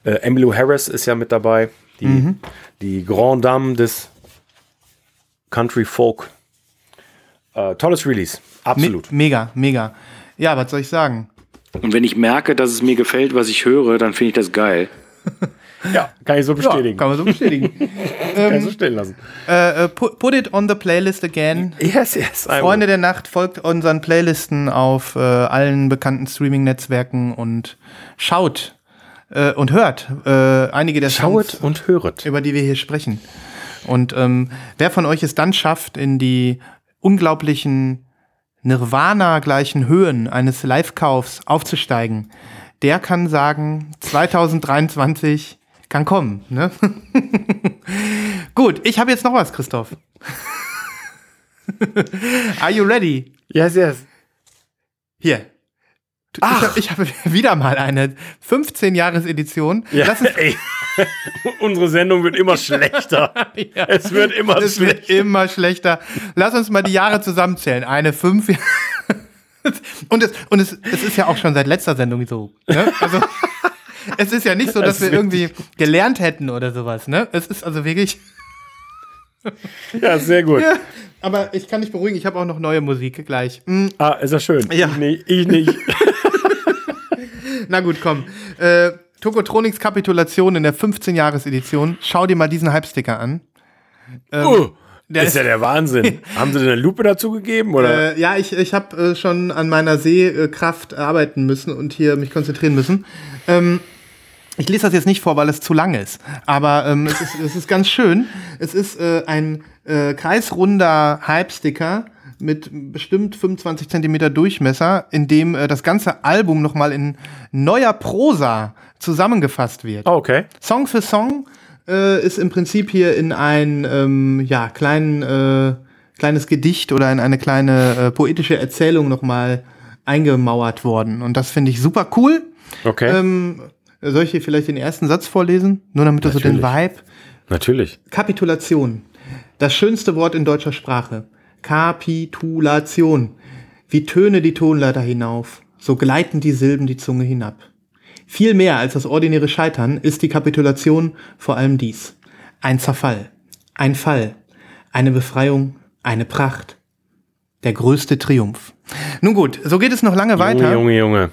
äh, Emmylou Harris ist ja mit dabei, die, mhm. die Grand Dame des Country Folk. Äh, tolles Release, absolut. Me mega, mega. Ja, was soll ich sagen? Und wenn ich merke, dass es mir gefällt, was ich höre, dann finde ich das geil. ja, kann ich so bestätigen. Ja, kann man so bestätigen. kann ich so stehen lassen. Äh, äh put, put, it on the playlist again. Yes, yes. Freunde der Nacht folgt unseren Playlisten auf äh, allen bekannten Streaming-Netzwerken und schaut äh, und hört äh, einige der Schaut Songs, und höret. über die wir hier sprechen. Und ähm, wer von euch es dann schafft, in die unglaublichen Nirvana-gleichen Höhen eines Live-Kaufs aufzusteigen, der kann sagen, 2023 kann kommen. Ne? Gut, ich habe jetzt noch was, Christoph. Are you ready? Yes, yes. Hier. Ach. Ich habe hab wieder mal eine 15-Jahres-Edition. Ja. Unsere Sendung wird immer schlechter. ja. Es wird immer es schlechter. Wird immer schlechter. Lass uns mal die Jahre zusammenzählen. Eine 5. und es, und es, es ist ja auch schon seit letzter Sendung so. Ne? Also, es ist ja nicht so, dass das wir irgendwie gelernt hätten oder sowas. Ne? Es ist also wirklich. ja, sehr gut. Ja, aber ich kann dich beruhigen, ich habe auch noch neue Musik gleich. Mhm. Ah, ist ja schön. Ja. Ich nicht. Ich nicht. Na gut, komm. Äh, Tokotronics Kapitulation in der 15-Jahres-Edition. Schau dir mal diesen Hype-Sticker an. Ähm, uh, der ist, ja der Wahnsinn. Haben sie denn eine Lupe dazu gegeben? Oder? Äh, ja, ich, ich habe äh, schon an meiner Sehkraft arbeiten müssen und hier mich konzentrieren müssen. Ähm, ich lese das jetzt nicht vor, weil es zu lang ist. Aber ähm, es, ist, es ist ganz schön. Es ist äh, ein äh, kreisrunder Hype-Sticker mit bestimmt 25 Zentimeter Durchmesser, in dem äh, das ganze Album nochmal in neuer Prosa zusammengefasst wird. Oh, okay. Song für Song äh, ist im Prinzip hier in ein ähm, ja, kleinen, äh, kleines Gedicht oder in eine kleine äh, poetische Erzählung nochmal eingemauert worden. Und das finde ich super cool. Okay. Ähm, soll ich hier vielleicht den ersten Satz vorlesen? Nur damit du so den Vibe. Natürlich. Kapitulation. Das schönste Wort in deutscher Sprache. Kapitulation. Wie Töne die Tonleiter hinauf, so gleiten die Silben die Zunge hinab. Viel mehr als das ordinäre Scheitern ist die Kapitulation vor allem dies. Ein Zerfall, ein Fall, eine Befreiung, eine Pracht, der größte Triumph. Nun gut, so geht es noch lange weiter. Junge, Junge, Junge.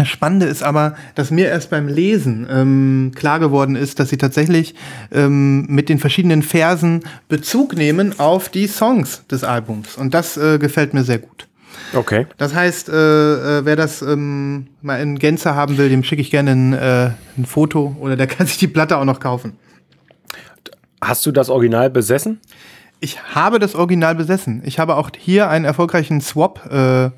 Das Spannende ist aber, dass mir erst beim Lesen ähm, klar geworden ist, dass sie tatsächlich ähm, mit den verschiedenen Versen Bezug nehmen auf die Songs des Albums. Und das äh, gefällt mir sehr gut. Okay. Das heißt, äh, äh, wer das ähm, mal in Gänze haben will, dem schicke ich gerne ein, äh, ein Foto oder der kann sich die Platte auch noch kaufen. Hast du das Original besessen? Ich habe das Original besessen. Ich habe auch hier einen erfolgreichen Swap äh,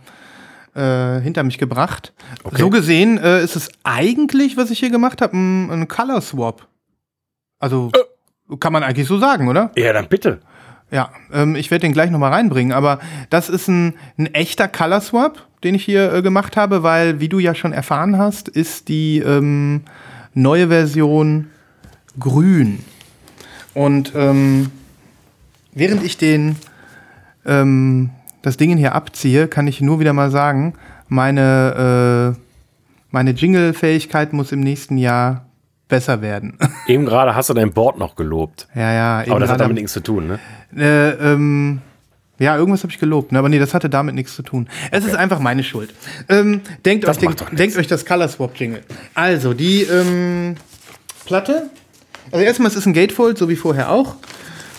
äh, hinter mich gebracht. Okay. So gesehen äh, ist es eigentlich, was ich hier gemacht habe, ein, ein, Color Swap. Also äh. kann man eigentlich so sagen, oder? Ja, dann bitte. Ja, ähm, ich werde den gleich nochmal reinbringen, aber das ist ein, ein echter Color Swap, den ich hier äh, gemacht habe, weil, wie du ja schon erfahren hast, ist die ähm, neue Version grün. Und ähm, während ich den ähm, das Ding hier abziehe, kann ich nur wieder mal sagen, meine, äh, meine Jingle-Fähigkeit muss im nächsten Jahr besser werden. Eben gerade hast du dein Board noch gelobt. Ja, ja. Aber das hat damit nichts zu tun, ne? Äh, ähm, ja, irgendwas habe ich gelobt, ne? aber nee, das hatte damit nichts zu tun. Es okay. ist einfach meine Schuld. Ähm, denkt, euch den, denkt euch das Color Swap Jingle. Also, die ähm, Platte. Also erstmal, es ist ein Gatefold, so wie vorher auch.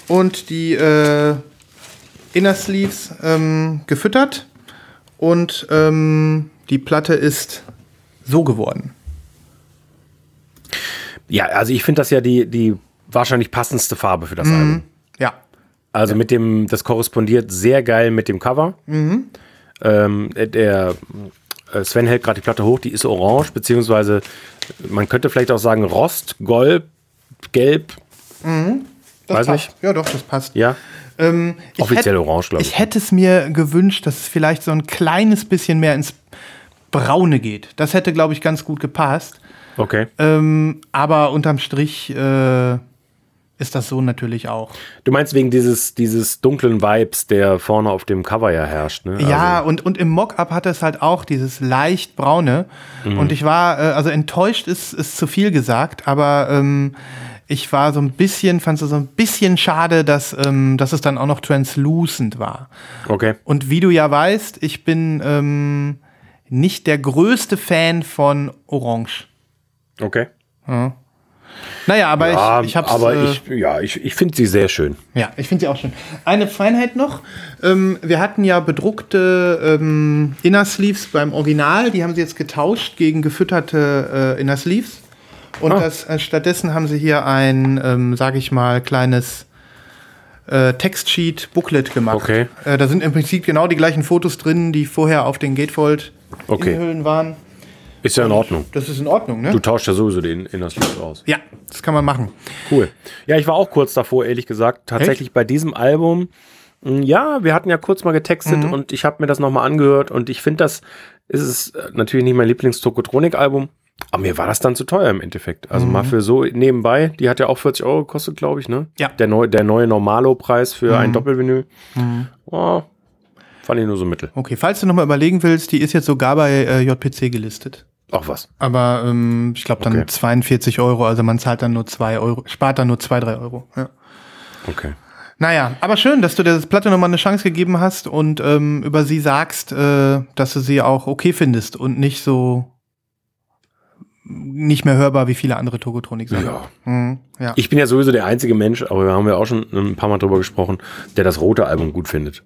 Und die äh, Inner Sleeves ähm, gefüttert und ähm, die Platte ist so geworden. Ja, also ich finde das ja die, die wahrscheinlich passendste Farbe für das mhm. Album. Ja. Also ja. mit dem, das korrespondiert sehr geil mit dem Cover. Mhm. Ähm, der äh, Sven hält gerade die Platte hoch, die ist orange, beziehungsweise man könnte vielleicht auch sagen Rost, Gold, Gelb. Mhm. Das Weiß passt. nicht. Ja, doch, das passt. Ja. Ähm, Offiziell hätt, orange, glaube ich. Ich hätte es mir gewünscht, dass es vielleicht so ein kleines bisschen mehr ins Braune geht. Das hätte, glaube ich, ganz gut gepasst. Okay. Ähm, aber unterm Strich äh, ist das so natürlich auch. Du meinst wegen dieses, dieses dunklen Vibes, der vorne auf dem Cover ja herrscht, ne? Ja, also. und, und im Mock-up hat es halt auch dieses leicht braune. Mhm. Und ich war, äh, also enttäuscht ist, ist zu viel gesagt, aber ähm, ich war so ein bisschen, fand es so ein bisschen schade, dass, ähm, dass es dann auch noch translucent war. Okay. Und wie du ja weißt, ich bin ähm, nicht der größte Fan von Orange. Okay. Ja. Naja, aber ja, ich, ich hab's. Aber äh, ich, ja, ich, ich finde sie sehr schön. Ja, ich finde sie auch schön. Eine Feinheit noch. Ähm, wir hatten ja bedruckte ähm, Inner Sleeves beim Original. Die haben sie jetzt getauscht gegen gefütterte äh, Inner Sleeves. Und ah. das, äh, stattdessen haben sie hier ein, ähm, sage ich mal, kleines äh, Textsheet-Booklet gemacht. Okay. Äh, da sind im Prinzip genau die gleichen Fotos drin, die vorher auf den Gatefold-Innenhüllen okay. waren. Ist ja in Ordnung. Das ist in Ordnung, ne? Du tauschst ja sowieso den Inner Sleeve aus. Ja, das kann man machen. Cool. Ja, ich war auch kurz davor, ehrlich gesagt, tatsächlich Echt? bei diesem Album Mm, ja, wir hatten ja kurz mal getextet mhm. und ich habe mir das nochmal angehört und ich finde, das ist es äh, natürlich nicht mein Lieblings-Tokotronik-Album. Aber mir war das dann zu teuer im Endeffekt. Also mhm. mal für so nebenbei, die hat ja auch 40 Euro gekostet, glaube ich, ne? Ja. Der, neu, der neue Normalo-Preis für mhm. ein Doppelvinyl. Mhm. Oh, fand ich nur so mittel. Okay, falls du nochmal überlegen willst, die ist jetzt sogar bei äh, JPC gelistet. Ach was. Aber ähm, ich glaube dann okay. 42 Euro, also man zahlt dann nur 2 Euro, spart dann nur 2, 3 Euro. Ja. Okay. Naja, aber schön, dass du der Platte nochmal eine Chance gegeben hast und ähm, über sie sagst, äh, dass du sie auch okay findest und nicht so nicht mehr hörbar wie viele andere Togotronik sachen Ja. Mhm, ja. Ich bin ja sowieso der einzige Mensch, aber wir haben ja auch schon ein paar Mal drüber gesprochen, der das rote Album gut findet.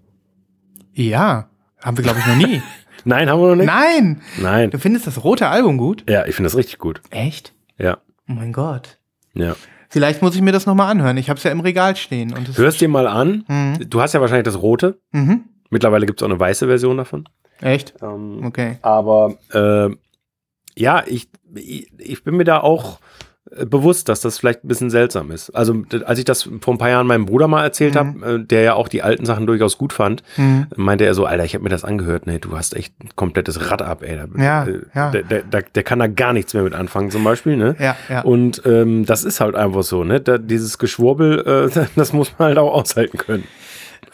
Ja, haben wir glaube ich noch nie. Nein, haben wir noch nicht. Nein. Nein. Du findest das rote Album gut? Ja, ich finde das richtig gut. Echt? Ja. Oh mein Gott. Ja. Vielleicht muss ich mir das nochmal anhören. Ich habe es ja im Regal stehen. Und Hörst dir mal an. Mhm. Du hast ja wahrscheinlich das rote. Mhm. Mittlerweile gibt es auch eine weiße Version davon. Echt? Ähm, okay. Aber äh, ja, ich, ich, ich bin mir da auch äh, bewusst, dass das vielleicht ein bisschen seltsam ist. Also als ich das vor ein paar Jahren meinem Bruder mal erzählt mhm. habe, äh, der ja auch die alten Sachen durchaus gut fand, mhm. meinte er so, Alter, ich habe mir das angehört, ne, du hast echt ein komplettes Rad ab, ey. Ja, äh, ja. Der, der, der, der, kann da gar nichts mehr mit anfangen zum Beispiel, ne? Ja, ja. Und ähm, das ist halt einfach so, ne? Da, dieses Geschwurbel, äh, das muss man halt auch aushalten können.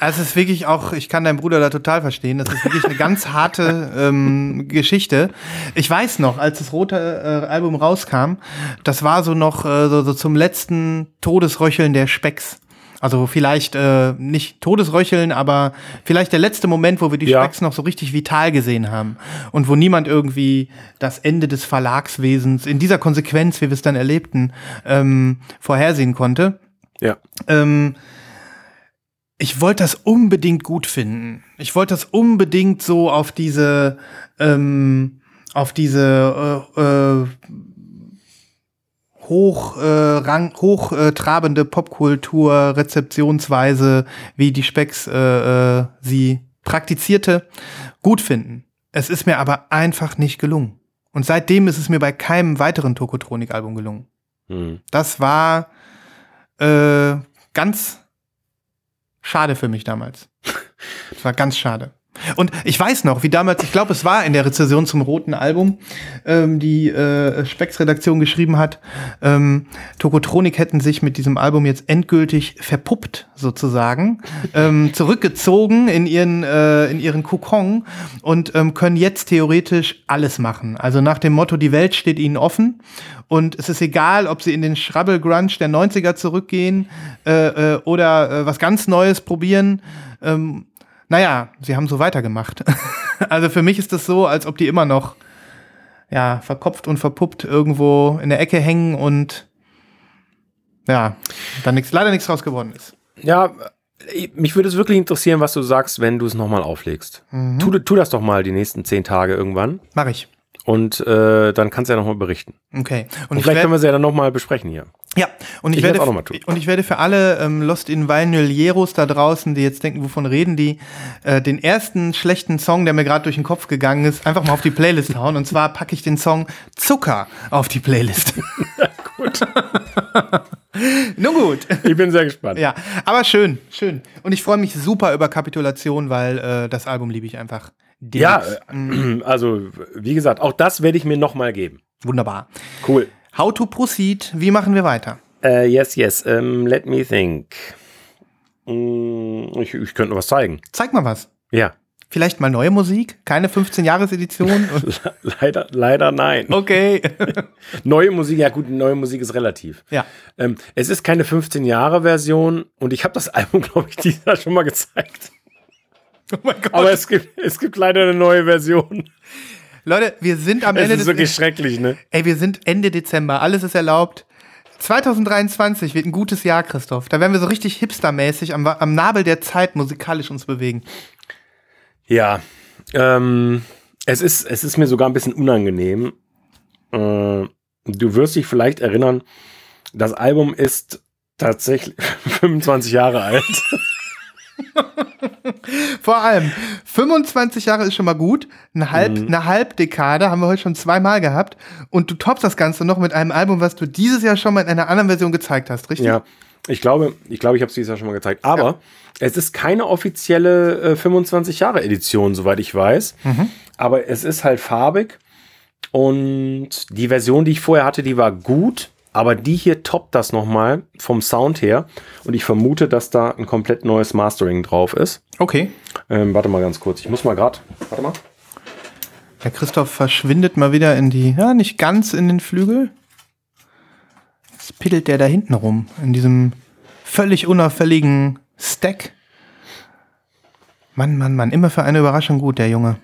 Also es ist wirklich auch, ich kann deinen Bruder da total verstehen. Das ist wirklich eine ganz harte ähm, Geschichte. Ich weiß noch, als das rote äh, Album rauskam, das war so noch äh, so, so zum letzten Todesröcheln der Specks. Also vielleicht äh, nicht Todesröcheln, aber vielleicht der letzte Moment, wo wir die ja. Specks noch so richtig vital gesehen haben und wo niemand irgendwie das Ende des Verlagswesens in dieser Konsequenz, wie wir es dann erlebten, ähm, vorhersehen konnte. Ja. Ähm, ich wollte das unbedingt gut finden. Ich wollte das unbedingt so auf diese, ähm, auf diese äh, äh, hoch, äh, rang, hochtrabende Popkultur, Rezeptionsweise, wie die Specks äh, äh, sie praktizierte, gut finden. Es ist mir aber einfach nicht gelungen. Und seitdem ist es mir bei keinem weiteren Tokotronik-Album gelungen. Hm. Das war äh, ganz Schade für mich damals. Das war ganz schade. Und ich weiß noch, wie damals, ich glaube, es war in der Rezession zum roten Album, ähm, die äh, Specs-Redaktion geschrieben hat, ähm, Tokotronik hätten sich mit diesem Album jetzt endgültig verpuppt, sozusagen, ähm, zurückgezogen in ihren, äh, in ihren Kokon und ähm, können jetzt theoretisch alles machen. Also nach dem Motto, die Welt steht ihnen offen und es ist egal, ob sie in den Schrabbel-Grunge der 90er zurückgehen äh, äh, oder äh, was ganz Neues probieren. Ähm, naja, sie haben so weitergemacht. also für mich ist das so, als ob die immer noch ja, verkopft und verpuppt irgendwo in der Ecke hängen und ja, dann nix, leider nichts draus geworden ist. Ja, mich würde es wirklich interessieren, was du sagst, wenn du es nochmal auflegst. Mhm. Tu, tu das doch mal die nächsten zehn Tage irgendwann. Mach ich. Und äh, dann kannst du ja nochmal berichten. Okay. Und, und vielleicht können wir sie ja dann nochmal besprechen hier. Ja, und ich, ich werde auch noch mal tun. und ich werde für alle ähm, Lost in Vinyleros da draußen, die jetzt denken, wovon reden die, äh, den ersten schlechten Song, der mir gerade durch den Kopf gegangen ist, einfach mal auf die Playlist hauen. Und zwar packe ich den Song Zucker auf die Playlist. gut. Nun gut. Ich bin sehr gespannt. Ja, aber schön, schön. Und ich freue mich super über Kapitulation, weil äh, das Album liebe ich einfach. Ja, äh, also wie gesagt, auch das werde ich mir noch mal geben. Wunderbar. Cool. How to proceed? Wie machen wir weiter? Uh, yes, yes. Um, let me think. Mm, ich, ich könnte noch was zeigen. Zeig mal was. Ja. Vielleicht mal neue Musik? Keine 15-Jahres-Edition? leider, leider nein. Okay. neue Musik, ja gut, neue Musik ist relativ. Ja. Ähm, es ist keine 15-Jahre-Version und ich habe das Album, glaube ich, dieses Jahr schon mal gezeigt. Oh mein Gott. Aber es gibt, es gibt leider eine neue Version. Leute, wir sind am es Ende. Das ist wirklich schrecklich, ne? Ey, wir sind Ende Dezember. Alles ist erlaubt. 2023 wird ein gutes Jahr, Christoph. Da werden wir so richtig hipstermäßig am, am Nabel der Zeit musikalisch uns bewegen. Ja, ähm, es, ist, es ist mir sogar ein bisschen unangenehm. Äh, du wirst dich vielleicht erinnern, das Album ist tatsächlich 25 Jahre alt. Vor allem, 25 Jahre ist schon mal gut. Eine, Halb, mhm. eine Halbdekade haben wir heute schon zweimal gehabt. Und du toppst das Ganze noch mit einem Album, was du dieses Jahr schon mal in einer anderen Version gezeigt hast, richtig? Ja. Ich glaube, ich glaube, ich habe es dieses Jahr schon mal gezeigt. Aber ja. es ist keine offizielle äh, 25 Jahre Edition, soweit ich weiß. Mhm. Aber es ist halt farbig. Und die Version, die ich vorher hatte, die war gut. Aber die hier toppt das nochmal vom Sound her. Und ich vermute, dass da ein komplett neues Mastering drauf ist. Okay. Ähm, warte mal ganz kurz. Ich muss mal gerade. Warte mal. Der Christoph verschwindet mal wieder in die, ja, nicht ganz in den Flügel. Jetzt piddelt der da hinten rum, in diesem völlig unauffälligen Stack. Mann, Mann, Mann, immer für eine Überraschung gut, der Junge.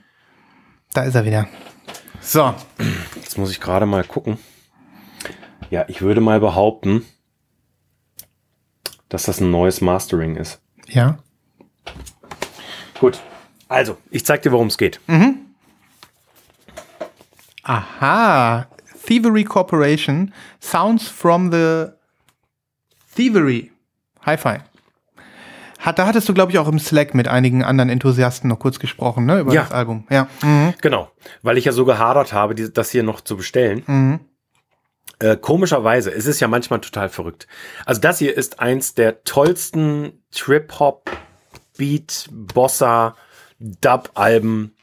Da ist er wieder. So. Jetzt muss ich gerade mal gucken. Ja, ich würde mal behaupten, dass das ein neues Mastering ist. Ja. Gut. Also, ich zeig dir, worum es geht. Mhm. Aha. Thievery Corporation. Sounds from the Thievery. Hi-Fi. Hat, da hattest du, glaube ich, auch im Slack mit einigen anderen Enthusiasten noch kurz gesprochen, ne, über ja. das Album. Ja. Mhm. Genau. Weil ich ja so gehadert habe, die, das hier noch zu bestellen. Mhm. Äh, komischerweise, es ist ja manchmal total verrückt. Also das hier ist eins der tollsten Trip-Hop, Beat, Bossa, Dub-Alben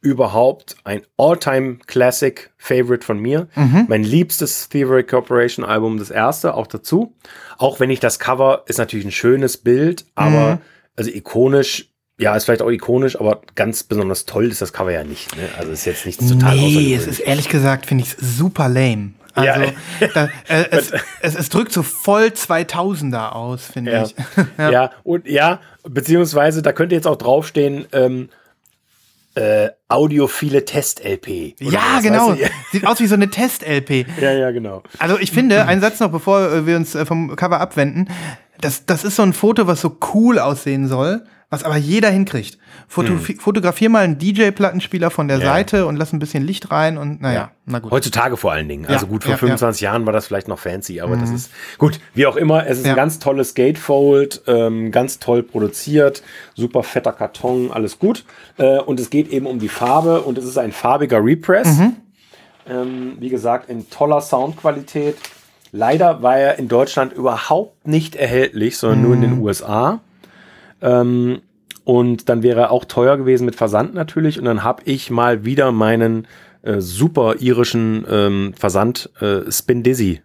überhaupt. Ein All-Time Classic Favorite von mir. Mhm. Mein liebstes Thievery Corporation Album, das erste, auch dazu. Auch wenn ich das Cover ist natürlich ein schönes Bild, aber mhm. also ikonisch ja, ist vielleicht auch ikonisch, aber ganz besonders toll ist das Cover ja nicht. Ne? Also ist jetzt nichts total Nee, es ist ehrlich gesagt, finde ich super lame. Also ja. da, äh, es, es, es, drückt so voll 2000er aus, finde ja. ich. ja. ja. und ja, beziehungsweise da könnte jetzt auch draufstehen, ähm, äh, audiophile Test-LP. Ja, genau. Sieht aus wie so eine Test-LP. ja, ja, genau. Also ich finde, ein Satz noch, bevor äh, wir uns äh, vom Cover abwenden, das, das ist so ein Foto, was so cool aussehen soll, was aber jeder hinkriegt. Foto, hm. Fotografier mal einen DJ-Plattenspieler von der ja. Seite und lass ein bisschen Licht rein und naja, ja. na gut. Heutzutage vor allen Dingen. Also ja, gut, vor 25 Jahren war das vielleicht noch fancy, aber mhm. das ist gut. Wie auch immer, es ist ein ganz tolles Gatefold, ähm, ganz toll produziert, super fetter Karton, alles gut. Äh, und es geht eben um die Farbe und es ist ein farbiger Repress. Mhm. Ähm, wie gesagt, in toller Soundqualität. Leider war er in Deutschland überhaupt nicht erhältlich, sondern mhm. nur in den mhm. USA. Ähm, und dann wäre er auch teuer gewesen mit Versand natürlich. Und dann habe ich mal wieder meinen äh, super irischen ähm, Versand äh, Spin Dizzy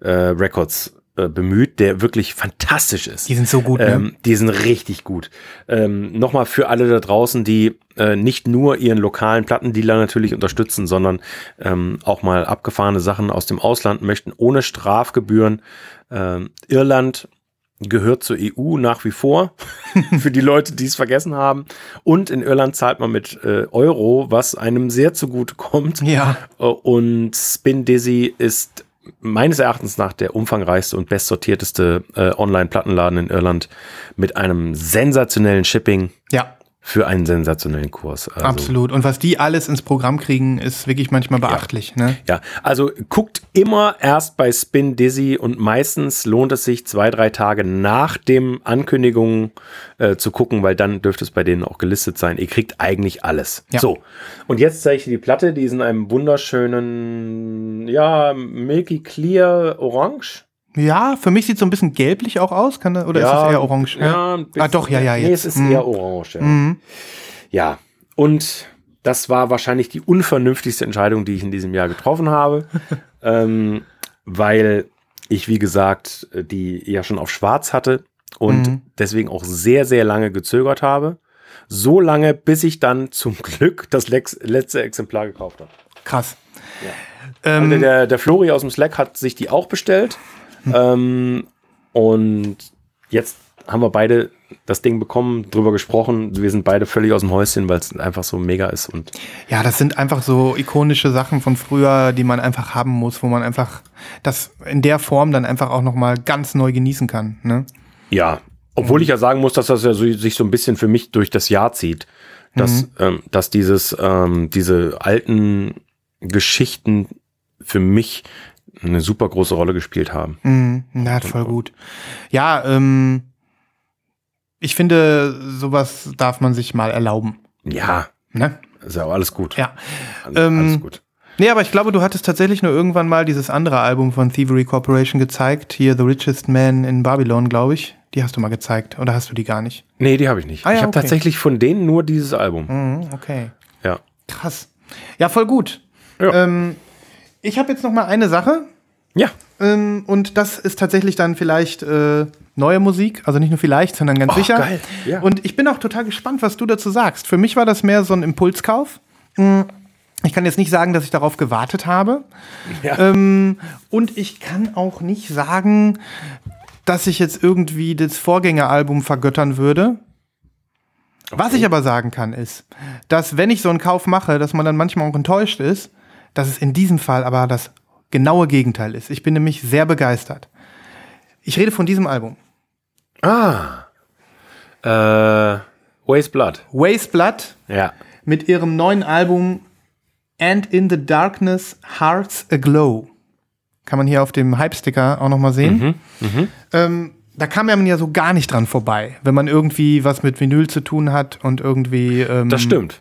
äh, Records äh, bemüht, der wirklich fantastisch ist. Die sind so gut, ne? Ähm, die sind richtig gut. Ähm, Nochmal für alle da draußen, die äh, nicht nur ihren lokalen Plattendealer natürlich unterstützen, sondern ähm, auch mal abgefahrene Sachen aus dem Ausland möchten, ohne Strafgebühren. Ähm, Irland gehört zur EU nach wie vor, für die Leute, die es vergessen haben. Und in Irland zahlt man mit äh, Euro, was einem sehr zugute kommt. Ja. Äh, und Spin Dizzy ist meines Erachtens nach der umfangreichste und bestsortierteste äh, Online-Plattenladen in Irland mit einem sensationellen Shipping. Ja für einen sensationellen Kurs. Also, Absolut. Und was die alles ins Programm kriegen, ist wirklich manchmal beachtlich. Ja, ne? ja. also guckt immer erst bei Spin Dizzy und meistens lohnt es sich zwei, drei Tage nach dem Ankündigung äh, zu gucken, weil dann dürfte es bei denen auch gelistet sein. Ihr kriegt eigentlich alles. Ja. So, und jetzt zeige ich dir die Platte, die ist in einem wunderschönen, ja, Milky Clear Orange. Ja, für mich sieht es so ein bisschen gelblich auch aus, kann, oder ja, ist es eher orange? Ja, ja ah, doch, ja, ja. Jetzt. Nee, es ist mhm. eher orange. Ja. Mhm. ja, und das war wahrscheinlich die unvernünftigste Entscheidung, die ich in diesem Jahr getroffen habe, ähm, weil ich, wie gesagt, die ja schon auf schwarz hatte und mhm. deswegen auch sehr, sehr lange gezögert habe. So lange, bis ich dann zum Glück das letzte Exemplar gekauft habe. Krass. Ja. Ähm, der, der Flori aus dem Slack hat sich die auch bestellt. Ähm, und jetzt haben wir beide das Ding bekommen, drüber gesprochen. Wir sind beide völlig aus dem Häuschen, weil es einfach so mega ist. Und ja, das sind einfach so ikonische Sachen von früher, die man einfach haben muss, wo man einfach das in der Form dann einfach auch noch mal ganz neu genießen kann. Ne? Ja, obwohl ich ja sagen muss, dass das ja so, sich so ein bisschen für mich durch das Jahr zieht, dass, mhm. ähm, dass dieses ähm, diese alten Geschichten für mich eine super große Rolle gespielt haben. Mhm, na, voll gut. Ja, ähm, ich finde, sowas darf man sich mal erlauben. Ja. Ne? Ist ja auch alles gut. Ja. Alles, ähm, alles gut. Nee, aber ich glaube, du hattest tatsächlich nur irgendwann mal dieses andere Album von Thievery Corporation gezeigt. Hier The Richest Man in Babylon, glaube ich. Die hast du mal gezeigt. Oder hast du die gar nicht? Nee, die habe ich nicht. Ah, ja, ich habe okay. tatsächlich von denen nur dieses Album. Mhm, okay. Ja. Krass. Ja, voll gut. Ja. Ähm, ich habe jetzt noch mal eine Sache. Ja. Ähm, und das ist tatsächlich dann vielleicht äh, neue Musik. Also nicht nur vielleicht, sondern ganz oh, sicher. Geil. Ja. Und ich bin auch total gespannt, was du dazu sagst. Für mich war das mehr so ein Impulskauf. Mhm. Ich kann jetzt nicht sagen, dass ich darauf gewartet habe. Ja. Ähm, und ich kann auch nicht sagen, dass ich jetzt irgendwie das Vorgängeralbum vergöttern würde. Okay. Was ich aber sagen kann, ist, dass wenn ich so einen Kauf mache, dass man dann manchmal auch enttäuscht ist, dass es in diesem Fall aber das genaue Gegenteil ist. Ich bin nämlich sehr begeistert. Ich rede von diesem Album. Ah. Äh, Waste Blood. Waste Blood. Ja. Mit ihrem neuen Album And in the Darkness Hearts Aglow. Kann man hier auf dem Hype-Sticker auch nochmal sehen. Mhm, mh. ähm, da kam man ja so gar nicht dran vorbei, wenn man irgendwie was mit Vinyl zu tun hat und irgendwie. Ähm, das stimmt.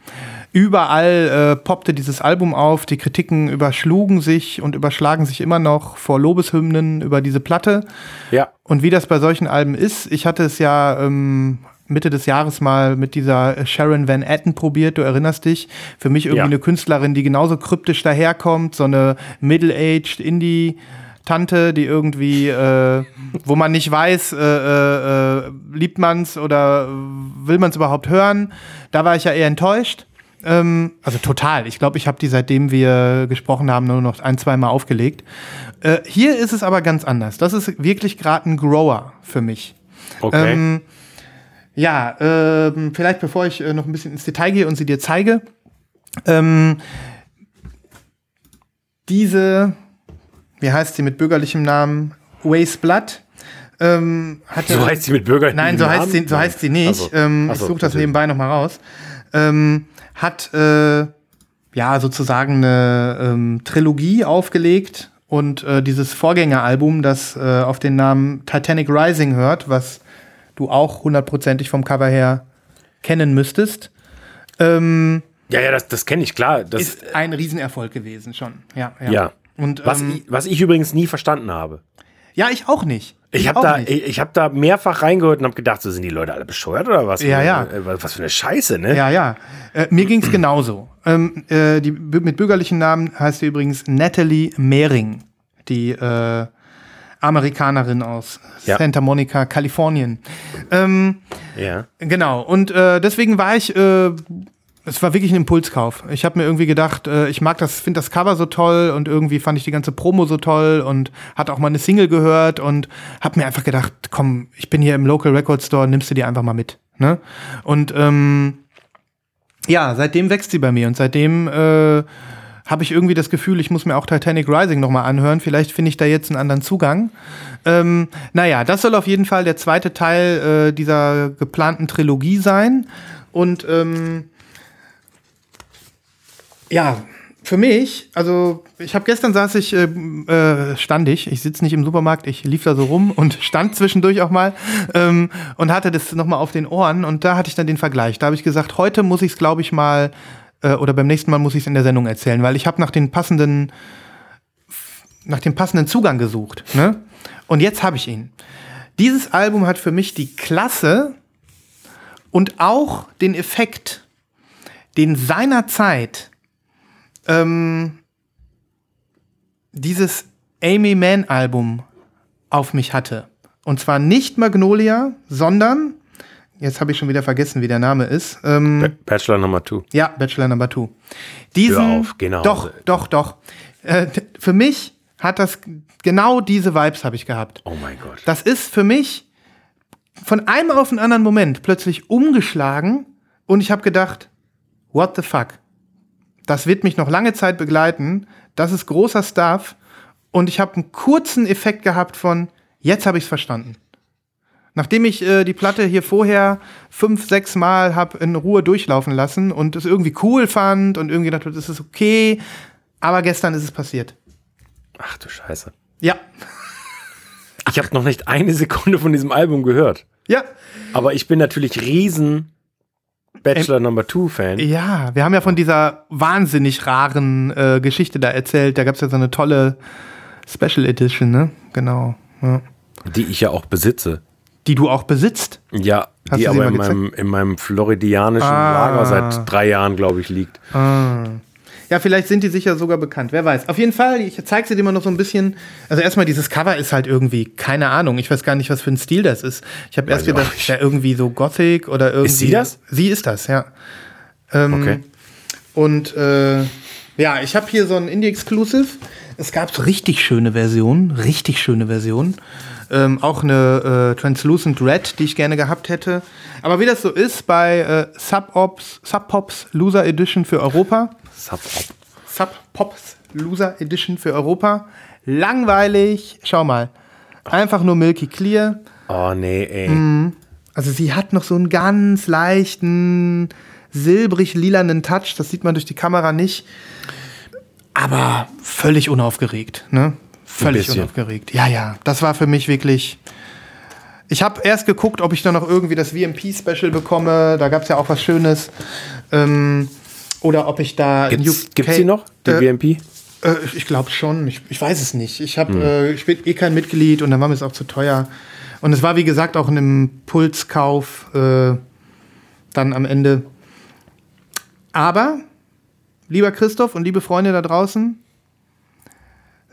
Überall äh, poppte dieses Album auf, die Kritiken überschlugen sich und überschlagen sich immer noch vor Lobeshymnen über diese Platte. Ja. Und wie das bei solchen Alben ist, ich hatte es ja ähm, Mitte des Jahres mal mit dieser Sharon Van Etten probiert, du erinnerst dich. Für mich irgendwie ja. eine Künstlerin, die genauso kryptisch daherkommt, so eine Middle-aged Indie- Tante, die irgendwie, äh, wo man nicht weiß, äh, äh, äh liebt man's oder will man's überhaupt hören. Da war ich ja eher enttäuscht. Ähm, also total. Ich glaube, ich habe die, seitdem wir gesprochen haben, nur noch ein, zwei Mal aufgelegt. Äh, hier ist es aber ganz anders. Das ist wirklich gerade ein Grower für mich. Okay. Ähm, ja, ähm, vielleicht bevor ich äh, noch ein bisschen ins Detail gehe und sie dir zeige. Ähm, diese wie heißt sie mit bürgerlichem Namen? Waste Blood. Ähm, so heißt sie mit bürgerlichem Namen? Nein, so heißt sie, so heißt sie nicht. Also, ähm, ich suche das nebenbei nochmal raus. Ähm, hat äh, ja sozusagen eine ähm, Trilogie aufgelegt und äh, dieses Vorgängeralbum, das äh, auf den Namen Titanic Rising hört, was du auch hundertprozentig vom Cover her kennen müsstest. Ähm, ja, ja, das, das kenne ich, klar. Das ist ein Riesenerfolg gewesen schon. Ja, ja. ja. Und, was, ähm, ich, was ich übrigens nie verstanden habe. Ja, ich auch nicht. Ich, ich habe da, ich, ich hab da mehrfach reingehört und habe gedacht, so sind die Leute alle bescheuert oder was? Ja, ja. Äh, was für eine Scheiße, ne? Ja, ja. Äh, mir ging es genauso. Ähm, äh, die, mit bürgerlichen Namen heißt sie übrigens Natalie Mehring, die äh, Amerikanerin aus ja. Santa Monica, Kalifornien. Ähm, ja. Genau. Und äh, deswegen war ich äh, es war wirklich ein Impulskauf. Ich habe mir irgendwie gedacht, äh, ich mag das, finde das Cover so toll und irgendwie fand ich die ganze Promo so toll und hatte auch mal eine Single gehört und habe mir einfach gedacht, komm, ich bin hier im Local Record Store, nimmst du die einfach mal mit. Ne? Und ähm, ja, seitdem wächst sie bei mir und seitdem äh, habe ich irgendwie das Gefühl, ich muss mir auch Titanic Rising nochmal anhören. Vielleicht finde ich da jetzt einen anderen Zugang. Ähm, naja, das soll auf jeden Fall der zweite Teil äh, dieser geplanten Trilogie sein. Und ähm, ja, für mich, also ich habe gestern saß ich, äh, äh, stand ich, ich sitze nicht im Supermarkt, ich lief da so rum und stand zwischendurch auch mal ähm, und hatte das nochmal auf den Ohren und da hatte ich dann den Vergleich. Da habe ich gesagt, heute muss ich es, glaube ich, mal äh, oder beim nächsten Mal muss ich es in der Sendung erzählen, weil ich habe nach den passenden, nach dem passenden Zugang gesucht. Ne? Und jetzt habe ich ihn. Dieses Album hat für mich die Klasse und auch den Effekt, den seinerzeit ähm, dieses Amy Mann Album auf mich hatte. Und zwar nicht Magnolia, sondern, jetzt habe ich schon wieder vergessen, wie der Name ist. Ähm, Bachelor Number Two. Ja, Bachelor Number Two. Diesen, Hör auf, genau. Doch, doch, doch. Äh, für mich hat das genau diese Vibes habe ich gehabt. Oh mein Gott. Das ist für mich von einem auf den anderen Moment plötzlich umgeschlagen und ich habe gedacht, what the fuck? Das wird mich noch lange Zeit begleiten. Das ist großer Stuff. Und ich habe einen kurzen Effekt gehabt von, jetzt habe ich es verstanden. Nachdem ich äh, die Platte hier vorher fünf, sechs Mal habe in Ruhe durchlaufen lassen und es irgendwie cool fand und irgendwie dachte, das ist okay, aber gestern ist es passiert. Ach du Scheiße. Ja. Ich habe noch nicht eine Sekunde von diesem Album gehört. Ja. Aber ich bin natürlich riesen Bachelor ähm, Number Two Fan. Ja, wir haben ja von dieser wahnsinnig raren äh, Geschichte da erzählt. Da gab es ja so eine tolle Special Edition, ne? Genau. Ja. Die ich ja auch besitze. Die du auch besitzt? Ja, Hast die aber in meinem, in meinem, floridianischen ah. Lager seit drei Jahren, glaube ich, liegt. Ah. Ja, vielleicht sind die sicher sogar bekannt. Wer weiß. Auf jeden Fall, ich zeige sie dir mal noch so ein bisschen. Also erstmal, dieses Cover ist halt irgendwie, keine Ahnung. Ich weiß gar nicht, was für ein Stil das ist. Ich habe erst gedacht, ja, irgendwie so Gothic oder irgendwie. Ist sie das? Sie ist das, ja. Ähm, okay. Und äh, ja, ich habe hier so ein Indie-Exclusive. Es gab so richtig schöne Versionen, richtig schöne Versionen. Ähm, auch eine äh, Translucent Red, die ich gerne gehabt hätte. Aber wie das so ist bei äh, Sub-Ops, Sub-Pops Loser Edition für Europa. Sub-Pop. Sub-Pops Loser Edition für Europa. Langweilig. Schau mal. Einfach nur Milky Clear. Oh nee, ey. Mm. Also sie hat noch so einen ganz leichten silbrig-lilanen Touch. Das sieht man durch die Kamera nicht. Aber völlig unaufgeregt, ne? Völlig unaufgeregt. Ja, ja. Das war für mich wirklich. Ich habe erst geguckt, ob ich da noch irgendwie das VMP-Special bekomme. Da gab es ja auch was Schönes. Ähm, oder ob ich da. Gibt es die noch, die äh, VMP? Äh, ich glaube schon. Ich, ich, weiß es nicht. Ich, hab, hm. äh, ich bin eh kein Mitglied und dann war mir es auch zu teuer. Und es war, wie gesagt, auch ein Impulskauf äh, dann am Ende. Aber, lieber Christoph und liebe Freunde da draußen,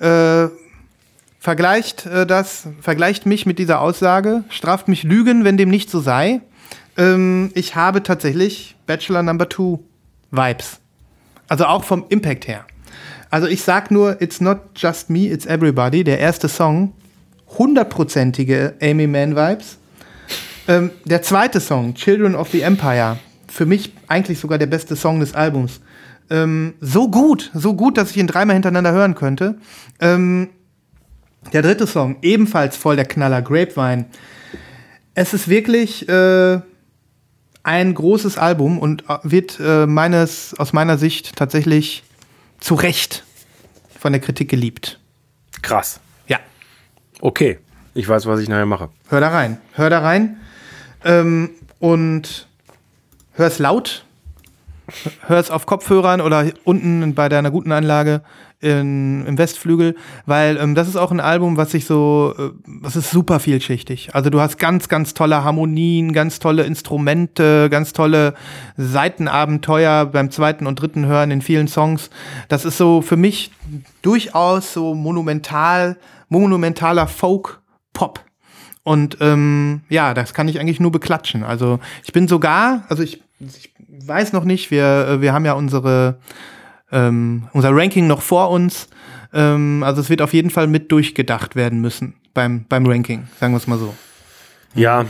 äh, vergleicht äh, das, vergleicht mich mit dieser Aussage, straft mich Lügen, wenn dem nicht so sei. Ähm, ich habe tatsächlich Bachelor Number Two Vibes. Also auch vom Impact her. Also ich sag nur, it's not just me, it's everybody. Der erste Song, hundertprozentige Amy Mann Vibes. Ähm, der zweite Song, Children of the Empire, für mich eigentlich sogar der beste Song des Albums. Ähm, so gut, so gut, dass ich ihn dreimal hintereinander hören könnte. Ähm, der dritte Song, ebenfalls voll der Knaller, Grapevine. Es ist wirklich äh, ein großes Album und äh, wird äh, meines, aus meiner Sicht tatsächlich zu Recht von der Kritik geliebt. Krass. Ja. Okay, ich weiß, was ich nachher mache. Hör da rein. Hör da rein. Ähm, und hör es laut. Hör es auf Kopfhörern oder unten bei deiner guten Anlage in, im Westflügel, weil ähm, das ist auch ein Album, was sich so, äh, was ist super vielschichtig. Also du hast ganz, ganz tolle Harmonien, ganz tolle Instrumente, ganz tolle Seitenabenteuer beim zweiten und dritten Hören in vielen Songs. Das ist so für mich durchaus so monumental, monumentaler Folk-Pop. Und ähm, ja, das kann ich eigentlich nur beklatschen. Also ich bin sogar, also ich, ich weiß noch nicht, wir, äh, wir haben ja unsere ähm, unser Ranking noch vor uns. Ähm, also es wird auf jeden Fall mit durchgedacht werden müssen beim, beim Ranking, sagen wir es mal so. Ja,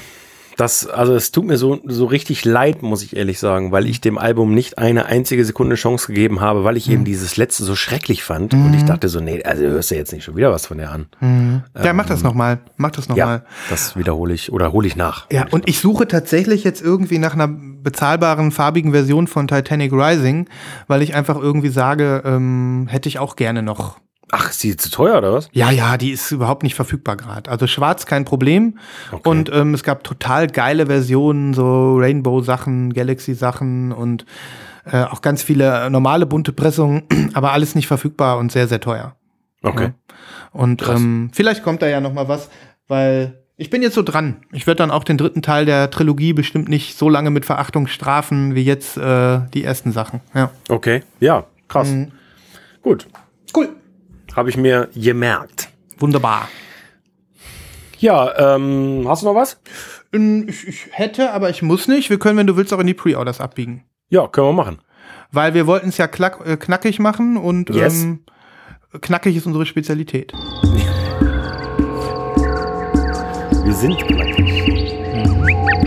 das, also es tut mir so, so richtig leid, muss ich ehrlich sagen, weil ich dem Album nicht eine einzige Sekunde Chance gegeben habe, weil ich mhm. eben dieses letzte so schrecklich fand. Mhm. Und ich dachte so, nee, also hörst du jetzt nicht schon wieder was von der an. Mhm. Ja, ähm, mach das nochmal. Mach das nochmal. Ja, das wiederhole ich oder hole ich nach. Ja, und ich suche tatsächlich jetzt irgendwie nach einer bezahlbaren farbigen Version von Titanic Rising, weil ich einfach irgendwie sage, ähm, hätte ich auch gerne noch Ach, ist die zu teuer oder was? Ja, ja, die ist überhaupt nicht verfügbar gerade. Also schwarz kein Problem. Okay. Und ähm, es gab total geile Versionen, so Rainbow-Sachen, Galaxy-Sachen und äh, auch ganz viele normale bunte Pressungen, aber alles nicht verfügbar und sehr, sehr teuer. Okay. Ja. Und ähm, vielleicht kommt da ja noch mal was, weil ich bin jetzt so dran. Ich werde dann auch den dritten Teil der Trilogie bestimmt nicht so lange mit Verachtung strafen wie jetzt äh, die ersten Sachen. Ja. Okay, ja, krass. Mhm. Gut. Cool. Habe ich mir gemerkt. Wunderbar. Ja, ähm, hast du noch was? Ich, ich, hätte, aber ich muss nicht. Wir können, wenn du willst, auch in die Pre-Orders abbiegen. Ja, können wir machen. Weil wir wollten es ja klack, äh, knackig machen und yes. ähm, knackig ist unsere Spezialität. Wir sind knackig.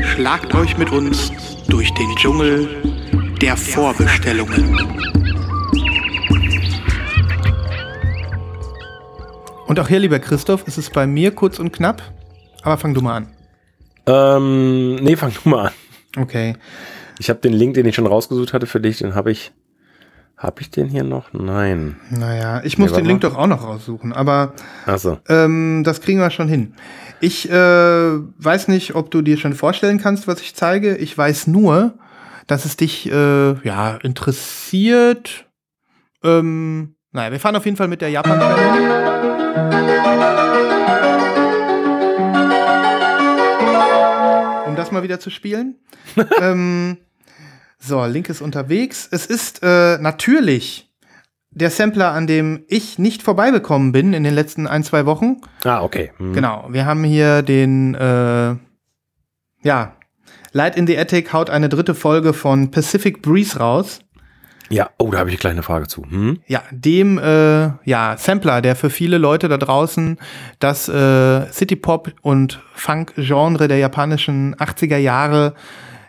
Schlagt euch mit uns durch den Dschungel der Vorbestellungen. Und auch hier, lieber Christoph, ist es bei mir kurz und knapp. Aber fang du mal an. Ähm, nee, fang du mal an. Okay. Ich habe den Link, den ich schon rausgesucht hatte für dich, den habe ich. Habe ich den hier noch? Nein. Naja, ich muss nee, den Link doch auch noch raussuchen, aber Ach so. ähm, das kriegen wir schon hin. Ich äh, weiß nicht, ob du dir schon vorstellen kannst, was ich zeige. Ich weiß nur, dass es dich äh, ja interessiert. Ähm, naja, wir fahren auf jeden Fall mit der japan Um das mal wieder zu spielen. ähm, so, Link ist unterwegs. Es ist äh, natürlich der Sampler, an dem ich nicht vorbeigekommen bin in den letzten ein, zwei Wochen. Ah, okay. Mhm. Genau. Wir haben hier den, äh, ja, Light in the Attic haut eine dritte Folge von Pacific Breeze raus. Ja, oh, da habe ich eine kleine Frage zu. Hm? Ja, dem äh, ja, Sampler, der für viele Leute da draußen das äh, City-Pop und Funk-Genre der japanischen 80er Jahre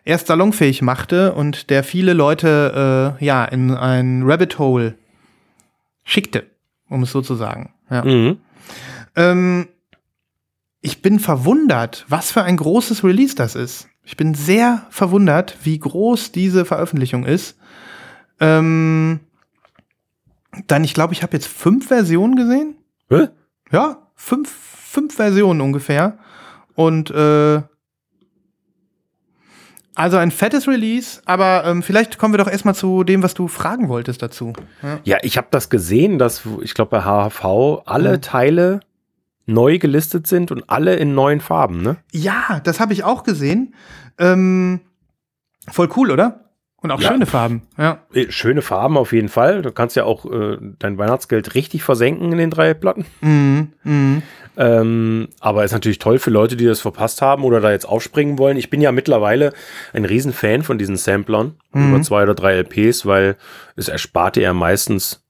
erst salonfähig machte und der viele Leute äh, ja in ein Rabbit Hole schickte, um es so zu sagen. Ja. Mhm. Ähm, ich bin verwundert, was für ein großes Release das ist. Ich bin sehr verwundert, wie groß diese Veröffentlichung ist. Ähm, dann, ich glaube, ich habe jetzt fünf Versionen gesehen. Hä? Ja, fünf, fünf Versionen ungefähr. Und äh, also ein fettes Release, aber ähm, vielleicht kommen wir doch erstmal zu dem, was du fragen wolltest dazu. Ja, ja ich habe das gesehen, dass ich glaube bei HHV alle mhm. Teile neu gelistet sind und alle in neuen Farben, ne? Ja, das habe ich auch gesehen. Ähm, voll cool, oder? Und auch ja. schöne Farben, ja. Äh, schöne Farben auf jeden Fall. Du kannst ja auch äh, dein Weihnachtsgeld richtig versenken in den drei Platten. Mhm. Mhm. Ähm, aber ist natürlich toll für Leute, die das verpasst haben oder da jetzt aufspringen wollen. Ich bin ja mittlerweile ein Riesenfan von diesen Samplern mhm. über zwei oder drei LPs, weil es ersparte ja meistens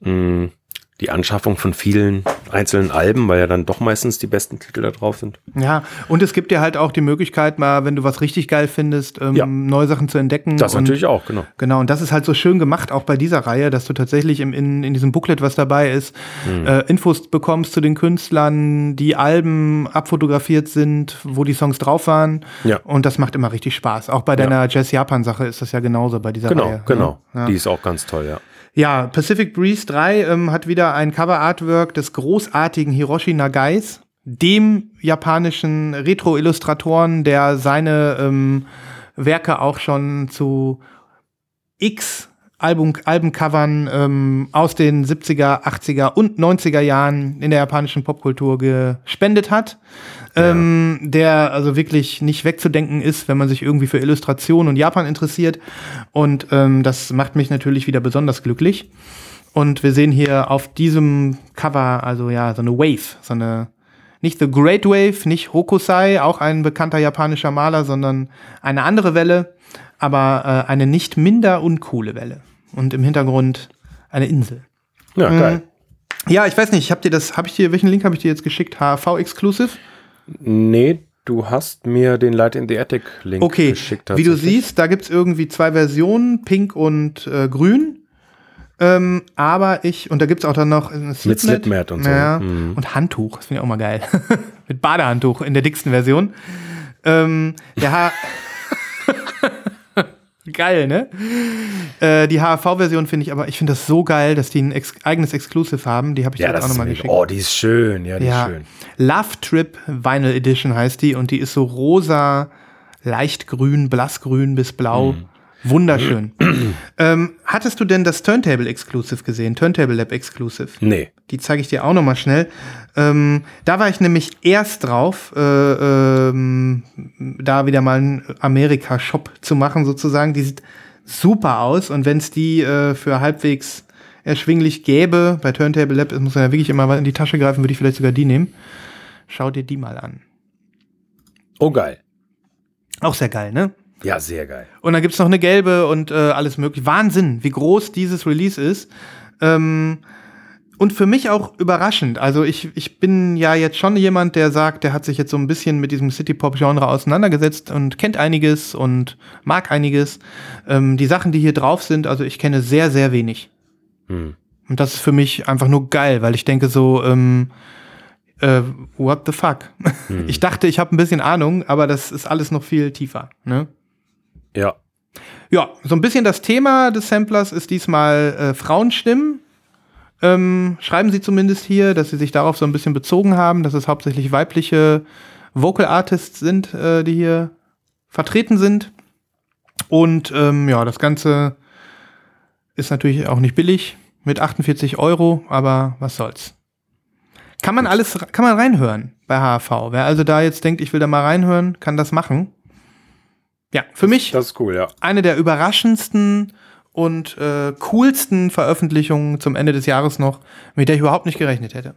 mh, mm, die Anschaffung von vielen einzelnen Alben, weil ja dann doch meistens die besten Titel da drauf sind. Ja, und es gibt dir halt auch die Möglichkeit, mal, wenn du was richtig geil findest, ähm, ja. neue Sachen zu entdecken. Das und, natürlich auch, genau. Genau, und das ist halt so schön gemacht, auch bei dieser Reihe, dass du tatsächlich im, in, in diesem Booklet, was dabei ist, mhm. äh, Infos bekommst zu den Künstlern, die Alben abfotografiert sind, wo die Songs drauf waren. Ja. Und das macht immer richtig Spaß. Auch bei deiner ja. Jazz-Japan-Sache ist das ja genauso bei dieser genau, Reihe. Genau, genau. Ja. Die ist auch ganz toll, ja. Ja, Pacific Breeze 3 ähm, hat wieder ein Cover-Artwork des großartigen Hiroshi Nagais, dem japanischen Retro-Illustratoren, der seine ähm, Werke auch schon zu X Albencovern ähm, aus den 70er, 80er und 90er Jahren in der japanischen Popkultur gespendet hat. Ja. Ähm, der also wirklich nicht wegzudenken ist, wenn man sich irgendwie für Illustration und Japan interessiert. Und ähm, das macht mich natürlich wieder besonders glücklich. Und wir sehen hier auf diesem Cover, also ja, so eine Wave, so eine, nicht The Great Wave, nicht Hokusai, auch ein bekannter japanischer Maler, sondern eine andere Welle, aber äh, eine nicht minder uncoole Welle und im Hintergrund eine Insel. Ja, mhm. geil. Ja, ich weiß nicht, habt ihr das, habe ich dir, welchen Link habe ich dir jetzt geschickt? HV Exclusive? Nee, du hast mir den Light in the Attic Link okay. geschickt. Wie du siehst, da gibt es irgendwie zwei Versionen, pink und äh, grün. Ähm, aber ich, und da gibt es auch dann noch ein Slipmat. Mit Slipmat und so. Ja, mhm. Und Handtuch, das finde ich auch mal geil. Mit Badehandtuch in der dicksten Version. Ähm, der geil, ne? Äh, die HAV-Version finde ich aber, ich finde das so geil, dass die ein ex eigenes Exclusive haben. Die habe ich ja, jetzt auch nochmal geschickt. Oh, die ist schön, ja, die ja. ist schön. Love Trip Vinyl Edition heißt die und die ist so rosa, leicht grün, blassgrün bis blau. Mhm. Wunderschön. ähm, hattest du denn das Turntable Exclusive gesehen? Turntable Lab Exclusive? Nee. Die zeige ich dir auch noch mal schnell. Ähm, da war ich nämlich erst drauf, äh, ähm, da wieder mal einen Amerika-Shop zu machen sozusagen. Die sieht super aus und wenn es die äh, für halbwegs erschwinglich gäbe, bei Turntable Lab muss man ja wirklich immer in die Tasche greifen, würde ich vielleicht sogar die nehmen. Schau dir die mal an. Oh geil. Auch sehr geil, ne? Ja, sehr geil. Und dann gibt es noch eine gelbe und äh, alles mögliche. Wahnsinn, wie groß dieses Release ist. Ähm, und für mich auch überraschend. Also ich, ich bin ja jetzt schon jemand, der sagt, der hat sich jetzt so ein bisschen mit diesem City-Pop-Genre auseinandergesetzt und kennt einiges und mag einiges. Ähm, die Sachen, die hier drauf sind, also ich kenne sehr, sehr wenig. Hm. Und das ist für mich einfach nur geil, weil ich denke so, ähm, äh, what the fuck? Hm. Ich dachte, ich habe ein bisschen Ahnung, aber das ist alles noch viel tiefer. Ne? Ja. Ja, so ein bisschen das Thema des Samplers ist diesmal äh, Frauenstimmen. Ähm, schreiben sie zumindest hier, dass sie sich darauf so ein bisschen bezogen haben, dass es hauptsächlich weibliche Vocal Artists sind, äh, die hier vertreten sind. Und ähm, ja, das Ganze ist natürlich auch nicht billig mit 48 Euro, aber was soll's. Kann man alles, kann man reinhören bei HV. Wer also da jetzt denkt, ich will da mal reinhören, kann das machen. Ja, für mich das ist cool, ja. eine der überraschendsten und äh, coolsten Veröffentlichungen zum Ende des Jahres noch, mit der ich überhaupt nicht gerechnet hätte.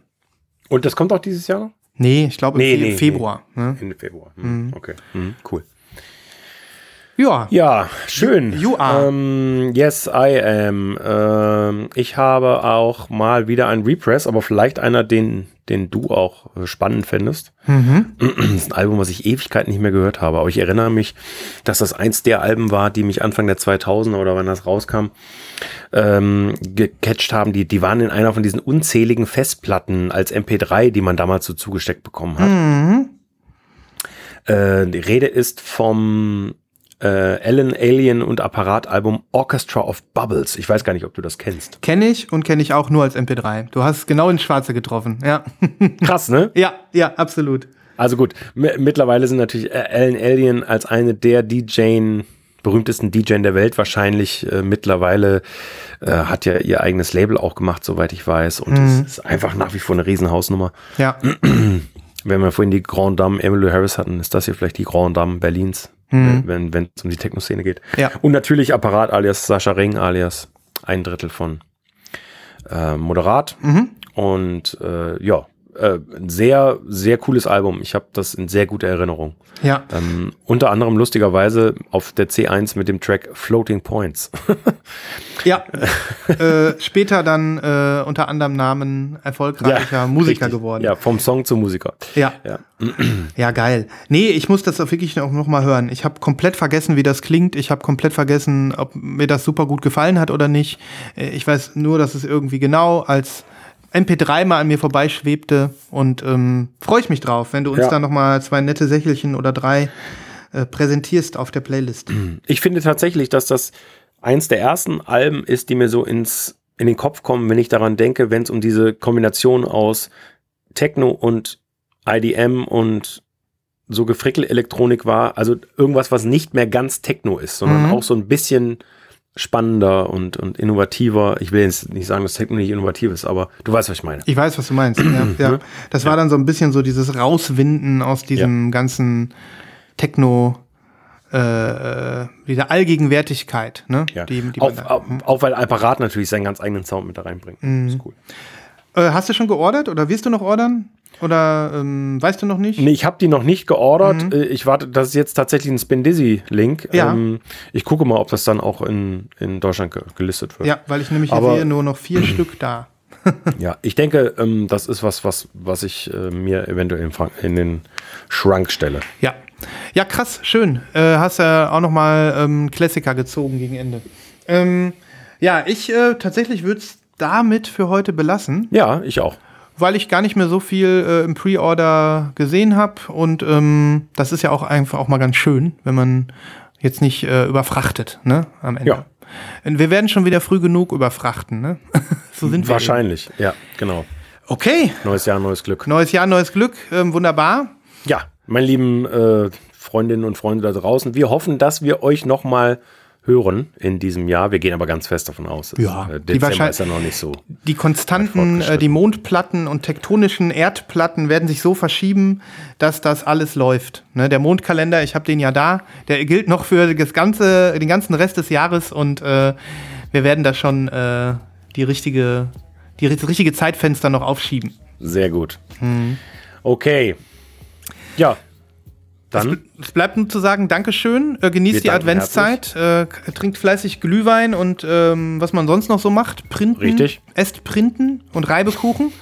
Und das kommt auch dieses Jahr noch? Nee, ich glaube nee, im nee, Februar. Nee. Ne? Ende Februar. Hm. Mhm. Okay, mhm. cool. Ja. Ja, schön. You, are. Ähm, yes, I am. Ähm, ich habe auch mal wieder ein Repress, aber vielleicht einer, den, den du auch spannend findest. Mhm. Das ist ein Album, was ich Ewigkeit nicht mehr gehört habe. Aber ich erinnere mich, dass das eins der Alben war, die mich Anfang der 2000er oder wann das rauskam, ähm, gecatcht haben. Die, die waren in einer von diesen unzähligen Festplatten als MP3, die man damals so zugesteckt bekommen hat. Mhm. Äh, die Rede ist vom äh, Alan Alien und Apparatalbum Orchestra of Bubbles. Ich weiß gar nicht, ob du das kennst. Kenne ich und kenne ich auch nur als MP3. Du hast genau ins Schwarze getroffen, ja. Krass, ne? Ja, ja, absolut. Also gut, mittlerweile sind natürlich äh, Alan Alien als eine der DJ berühmtesten DJ der Welt wahrscheinlich äh, mittlerweile äh, hat ja ihr eigenes Label auch gemacht, soweit ich weiß. Und es mhm. ist einfach nach wie vor eine Riesenhausnummer. Ja. Wenn wir vorhin die Grand Dame Emily Harris hatten, ist das hier vielleicht die Grand Dame Berlins mhm. wenn wenn es um die Techno-Szene geht. Ja. Und natürlich Apparat alias Sascha Ring alias ein Drittel von äh, Moderat. Mhm. Und äh, ja, äh, sehr, sehr cooles Album. Ich habe das in sehr guter Erinnerung. Ja. Ähm, unter anderem lustigerweise auf der C1 mit dem Track Floating Points. ja. äh, später dann äh, unter anderem Namen erfolgreicher ja, Musiker richtig. geworden. Ja, vom Song zum Musiker. Ja. Ja, ja geil. Nee, ich muss das auch wirklich auch noch mal hören. Ich habe komplett vergessen, wie das klingt. Ich habe komplett vergessen, ob mir das super gut gefallen hat oder nicht. Äh, ich weiß nur, dass es irgendwie genau als MP3 mal an mir vorbeischwebte und ähm, freue ich mich drauf, wenn du uns ja. da noch mal zwei nette Sächelchen oder drei äh, präsentierst auf der Playlist. Ich finde tatsächlich, dass das eins der ersten Alben ist, die mir so ins in den Kopf kommen, wenn ich daran denke, wenn es um diese Kombination aus Techno und IDM und so Gefrickel-Elektronik war, also irgendwas, was nicht mehr ganz Techno ist, sondern mhm. auch so ein bisschen spannender und, und innovativer. Ich will jetzt nicht sagen, dass Techno nicht innovativ ist, aber du weißt, was ich meine. Ich weiß, was du meinst. ja, ja. Das war dann so ein bisschen so dieses Rauswinden aus diesem ja. ganzen Techno, äh, äh dieser Allgegenwärtigkeit. Ne? Ja. Die, die auch, auch, auch, weil Apparat natürlich seinen ganz eigenen Sound mit da reinbringt. Mhm. Das ist cool. Äh, hast du schon geordert oder wirst du noch ordern? Oder ähm, weißt du noch nicht? Nee, ich habe die noch nicht geordert. Mhm. Äh, ich warte, das ist jetzt tatsächlich ein Spin Dizzy-Link. Ja. Ähm, ich gucke mal, ob das dann auch in, in Deutschland ge gelistet wird. Ja, weil ich nämlich Aber, sehe nur noch vier Stück da. ja, ich denke, ähm, das ist was, was, was ich äh, mir eventuell in, den Schrank stelle. Ja. Ja, krass, schön. Äh, hast ja auch noch mal ähm, Klassiker gezogen gegen Ende. Ähm, ja, ich äh, tatsächlich würde es damit für heute belassen. Ja, ich auch weil ich gar nicht mehr so viel äh, im Pre-Order gesehen habe. Und ähm, das ist ja auch einfach auch mal ganz schön, wenn man jetzt nicht äh, überfrachtet, ne, am Ende. Ja. Wir werden schon wieder früh genug überfrachten, ne? so sind wir. Wahrscheinlich, eben. ja, genau. Okay. Neues Jahr, neues Glück. Neues Jahr, neues Glück. Ähm, wunderbar. Ja, meine lieben äh, Freundinnen und Freunde da draußen, wir hoffen, dass wir euch noch mal hören in diesem Jahr. Wir gehen aber ganz fest davon aus. Ja, äh, Dezember ist ja noch nicht so. Die konstanten, äh, die Mondplatten und tektonischen Erdplatten werden sich so verschieben, dass das alles läuft. Ne, der Mondkalender, ich habe den ja da, der gilt noch für das ganze, den ganzen Rest des Jahres und äh, wir werden da schon äh, die richtige, die, das richtige Zeitfenster noch aufschieben. Sehr gut. Hm. Okay. Ja, dann. Es, bleibt nur zu sagen, Dankeschön, äh, genießt die Adventszeit, äh, trinkt fleißig Glühwein und ähm, was man sonst noch so macht, printen. Richtig. Esst Printen und Reibekuchen.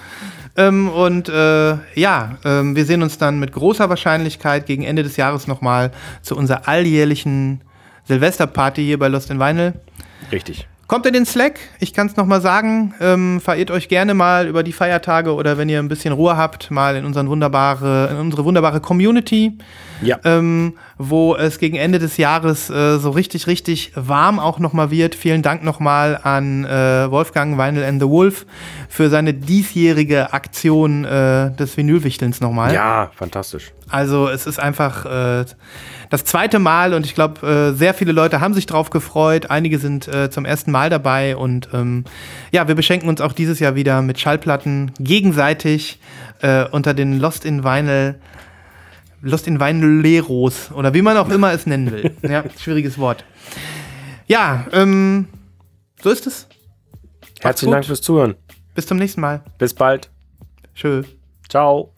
ähm, und äh, ja, ähm, wir sehen uns dann mit großer Wahrscheinlichkeit gegen Ende des Jahres nochmal zu unserer alljährlichen Silvesterparty hier bei Lost in Vinyl. Richtig. Kommt in den Slack, ich kann es nochmal sagen. Ähm, verirrt euch gerne mal über die Feiertage oder wenn ihr ein bisschen Ruhe habt, mal in, unseren wunderbare, in unsere wunderbare Community. Ja. Ähm, wo es gegen Ende des Jahres äh, so richtig, richtig warm auch nochmal wird. Vielen Dank nochmal an äh, Wolfgang Weinel and the Wolf für seine diesjährige Aktion äh, des Vinylwichtelns nochmal. Ja, fantastisch. Also es ist einfach äh, das zweite Mal und ich glaube, äh, sehr viele Leute haben sich drauf gefreut. Einige sind äh, zum ersten Mal dabei und ähm, ja, wir beschenken uns auch dieses Jahr wieder mit Schallplatten gegenseitig äh, unter den Lost in Vinyl Lost in Weinleros oder wie man auch immer es nennen will. Ja, schwieriges Wort. Ja, ähm, so ist es. Herzlichen Dank fürs Zuhören. Bis zum nächsten Mal. Bis bald. Tschö. Ciao.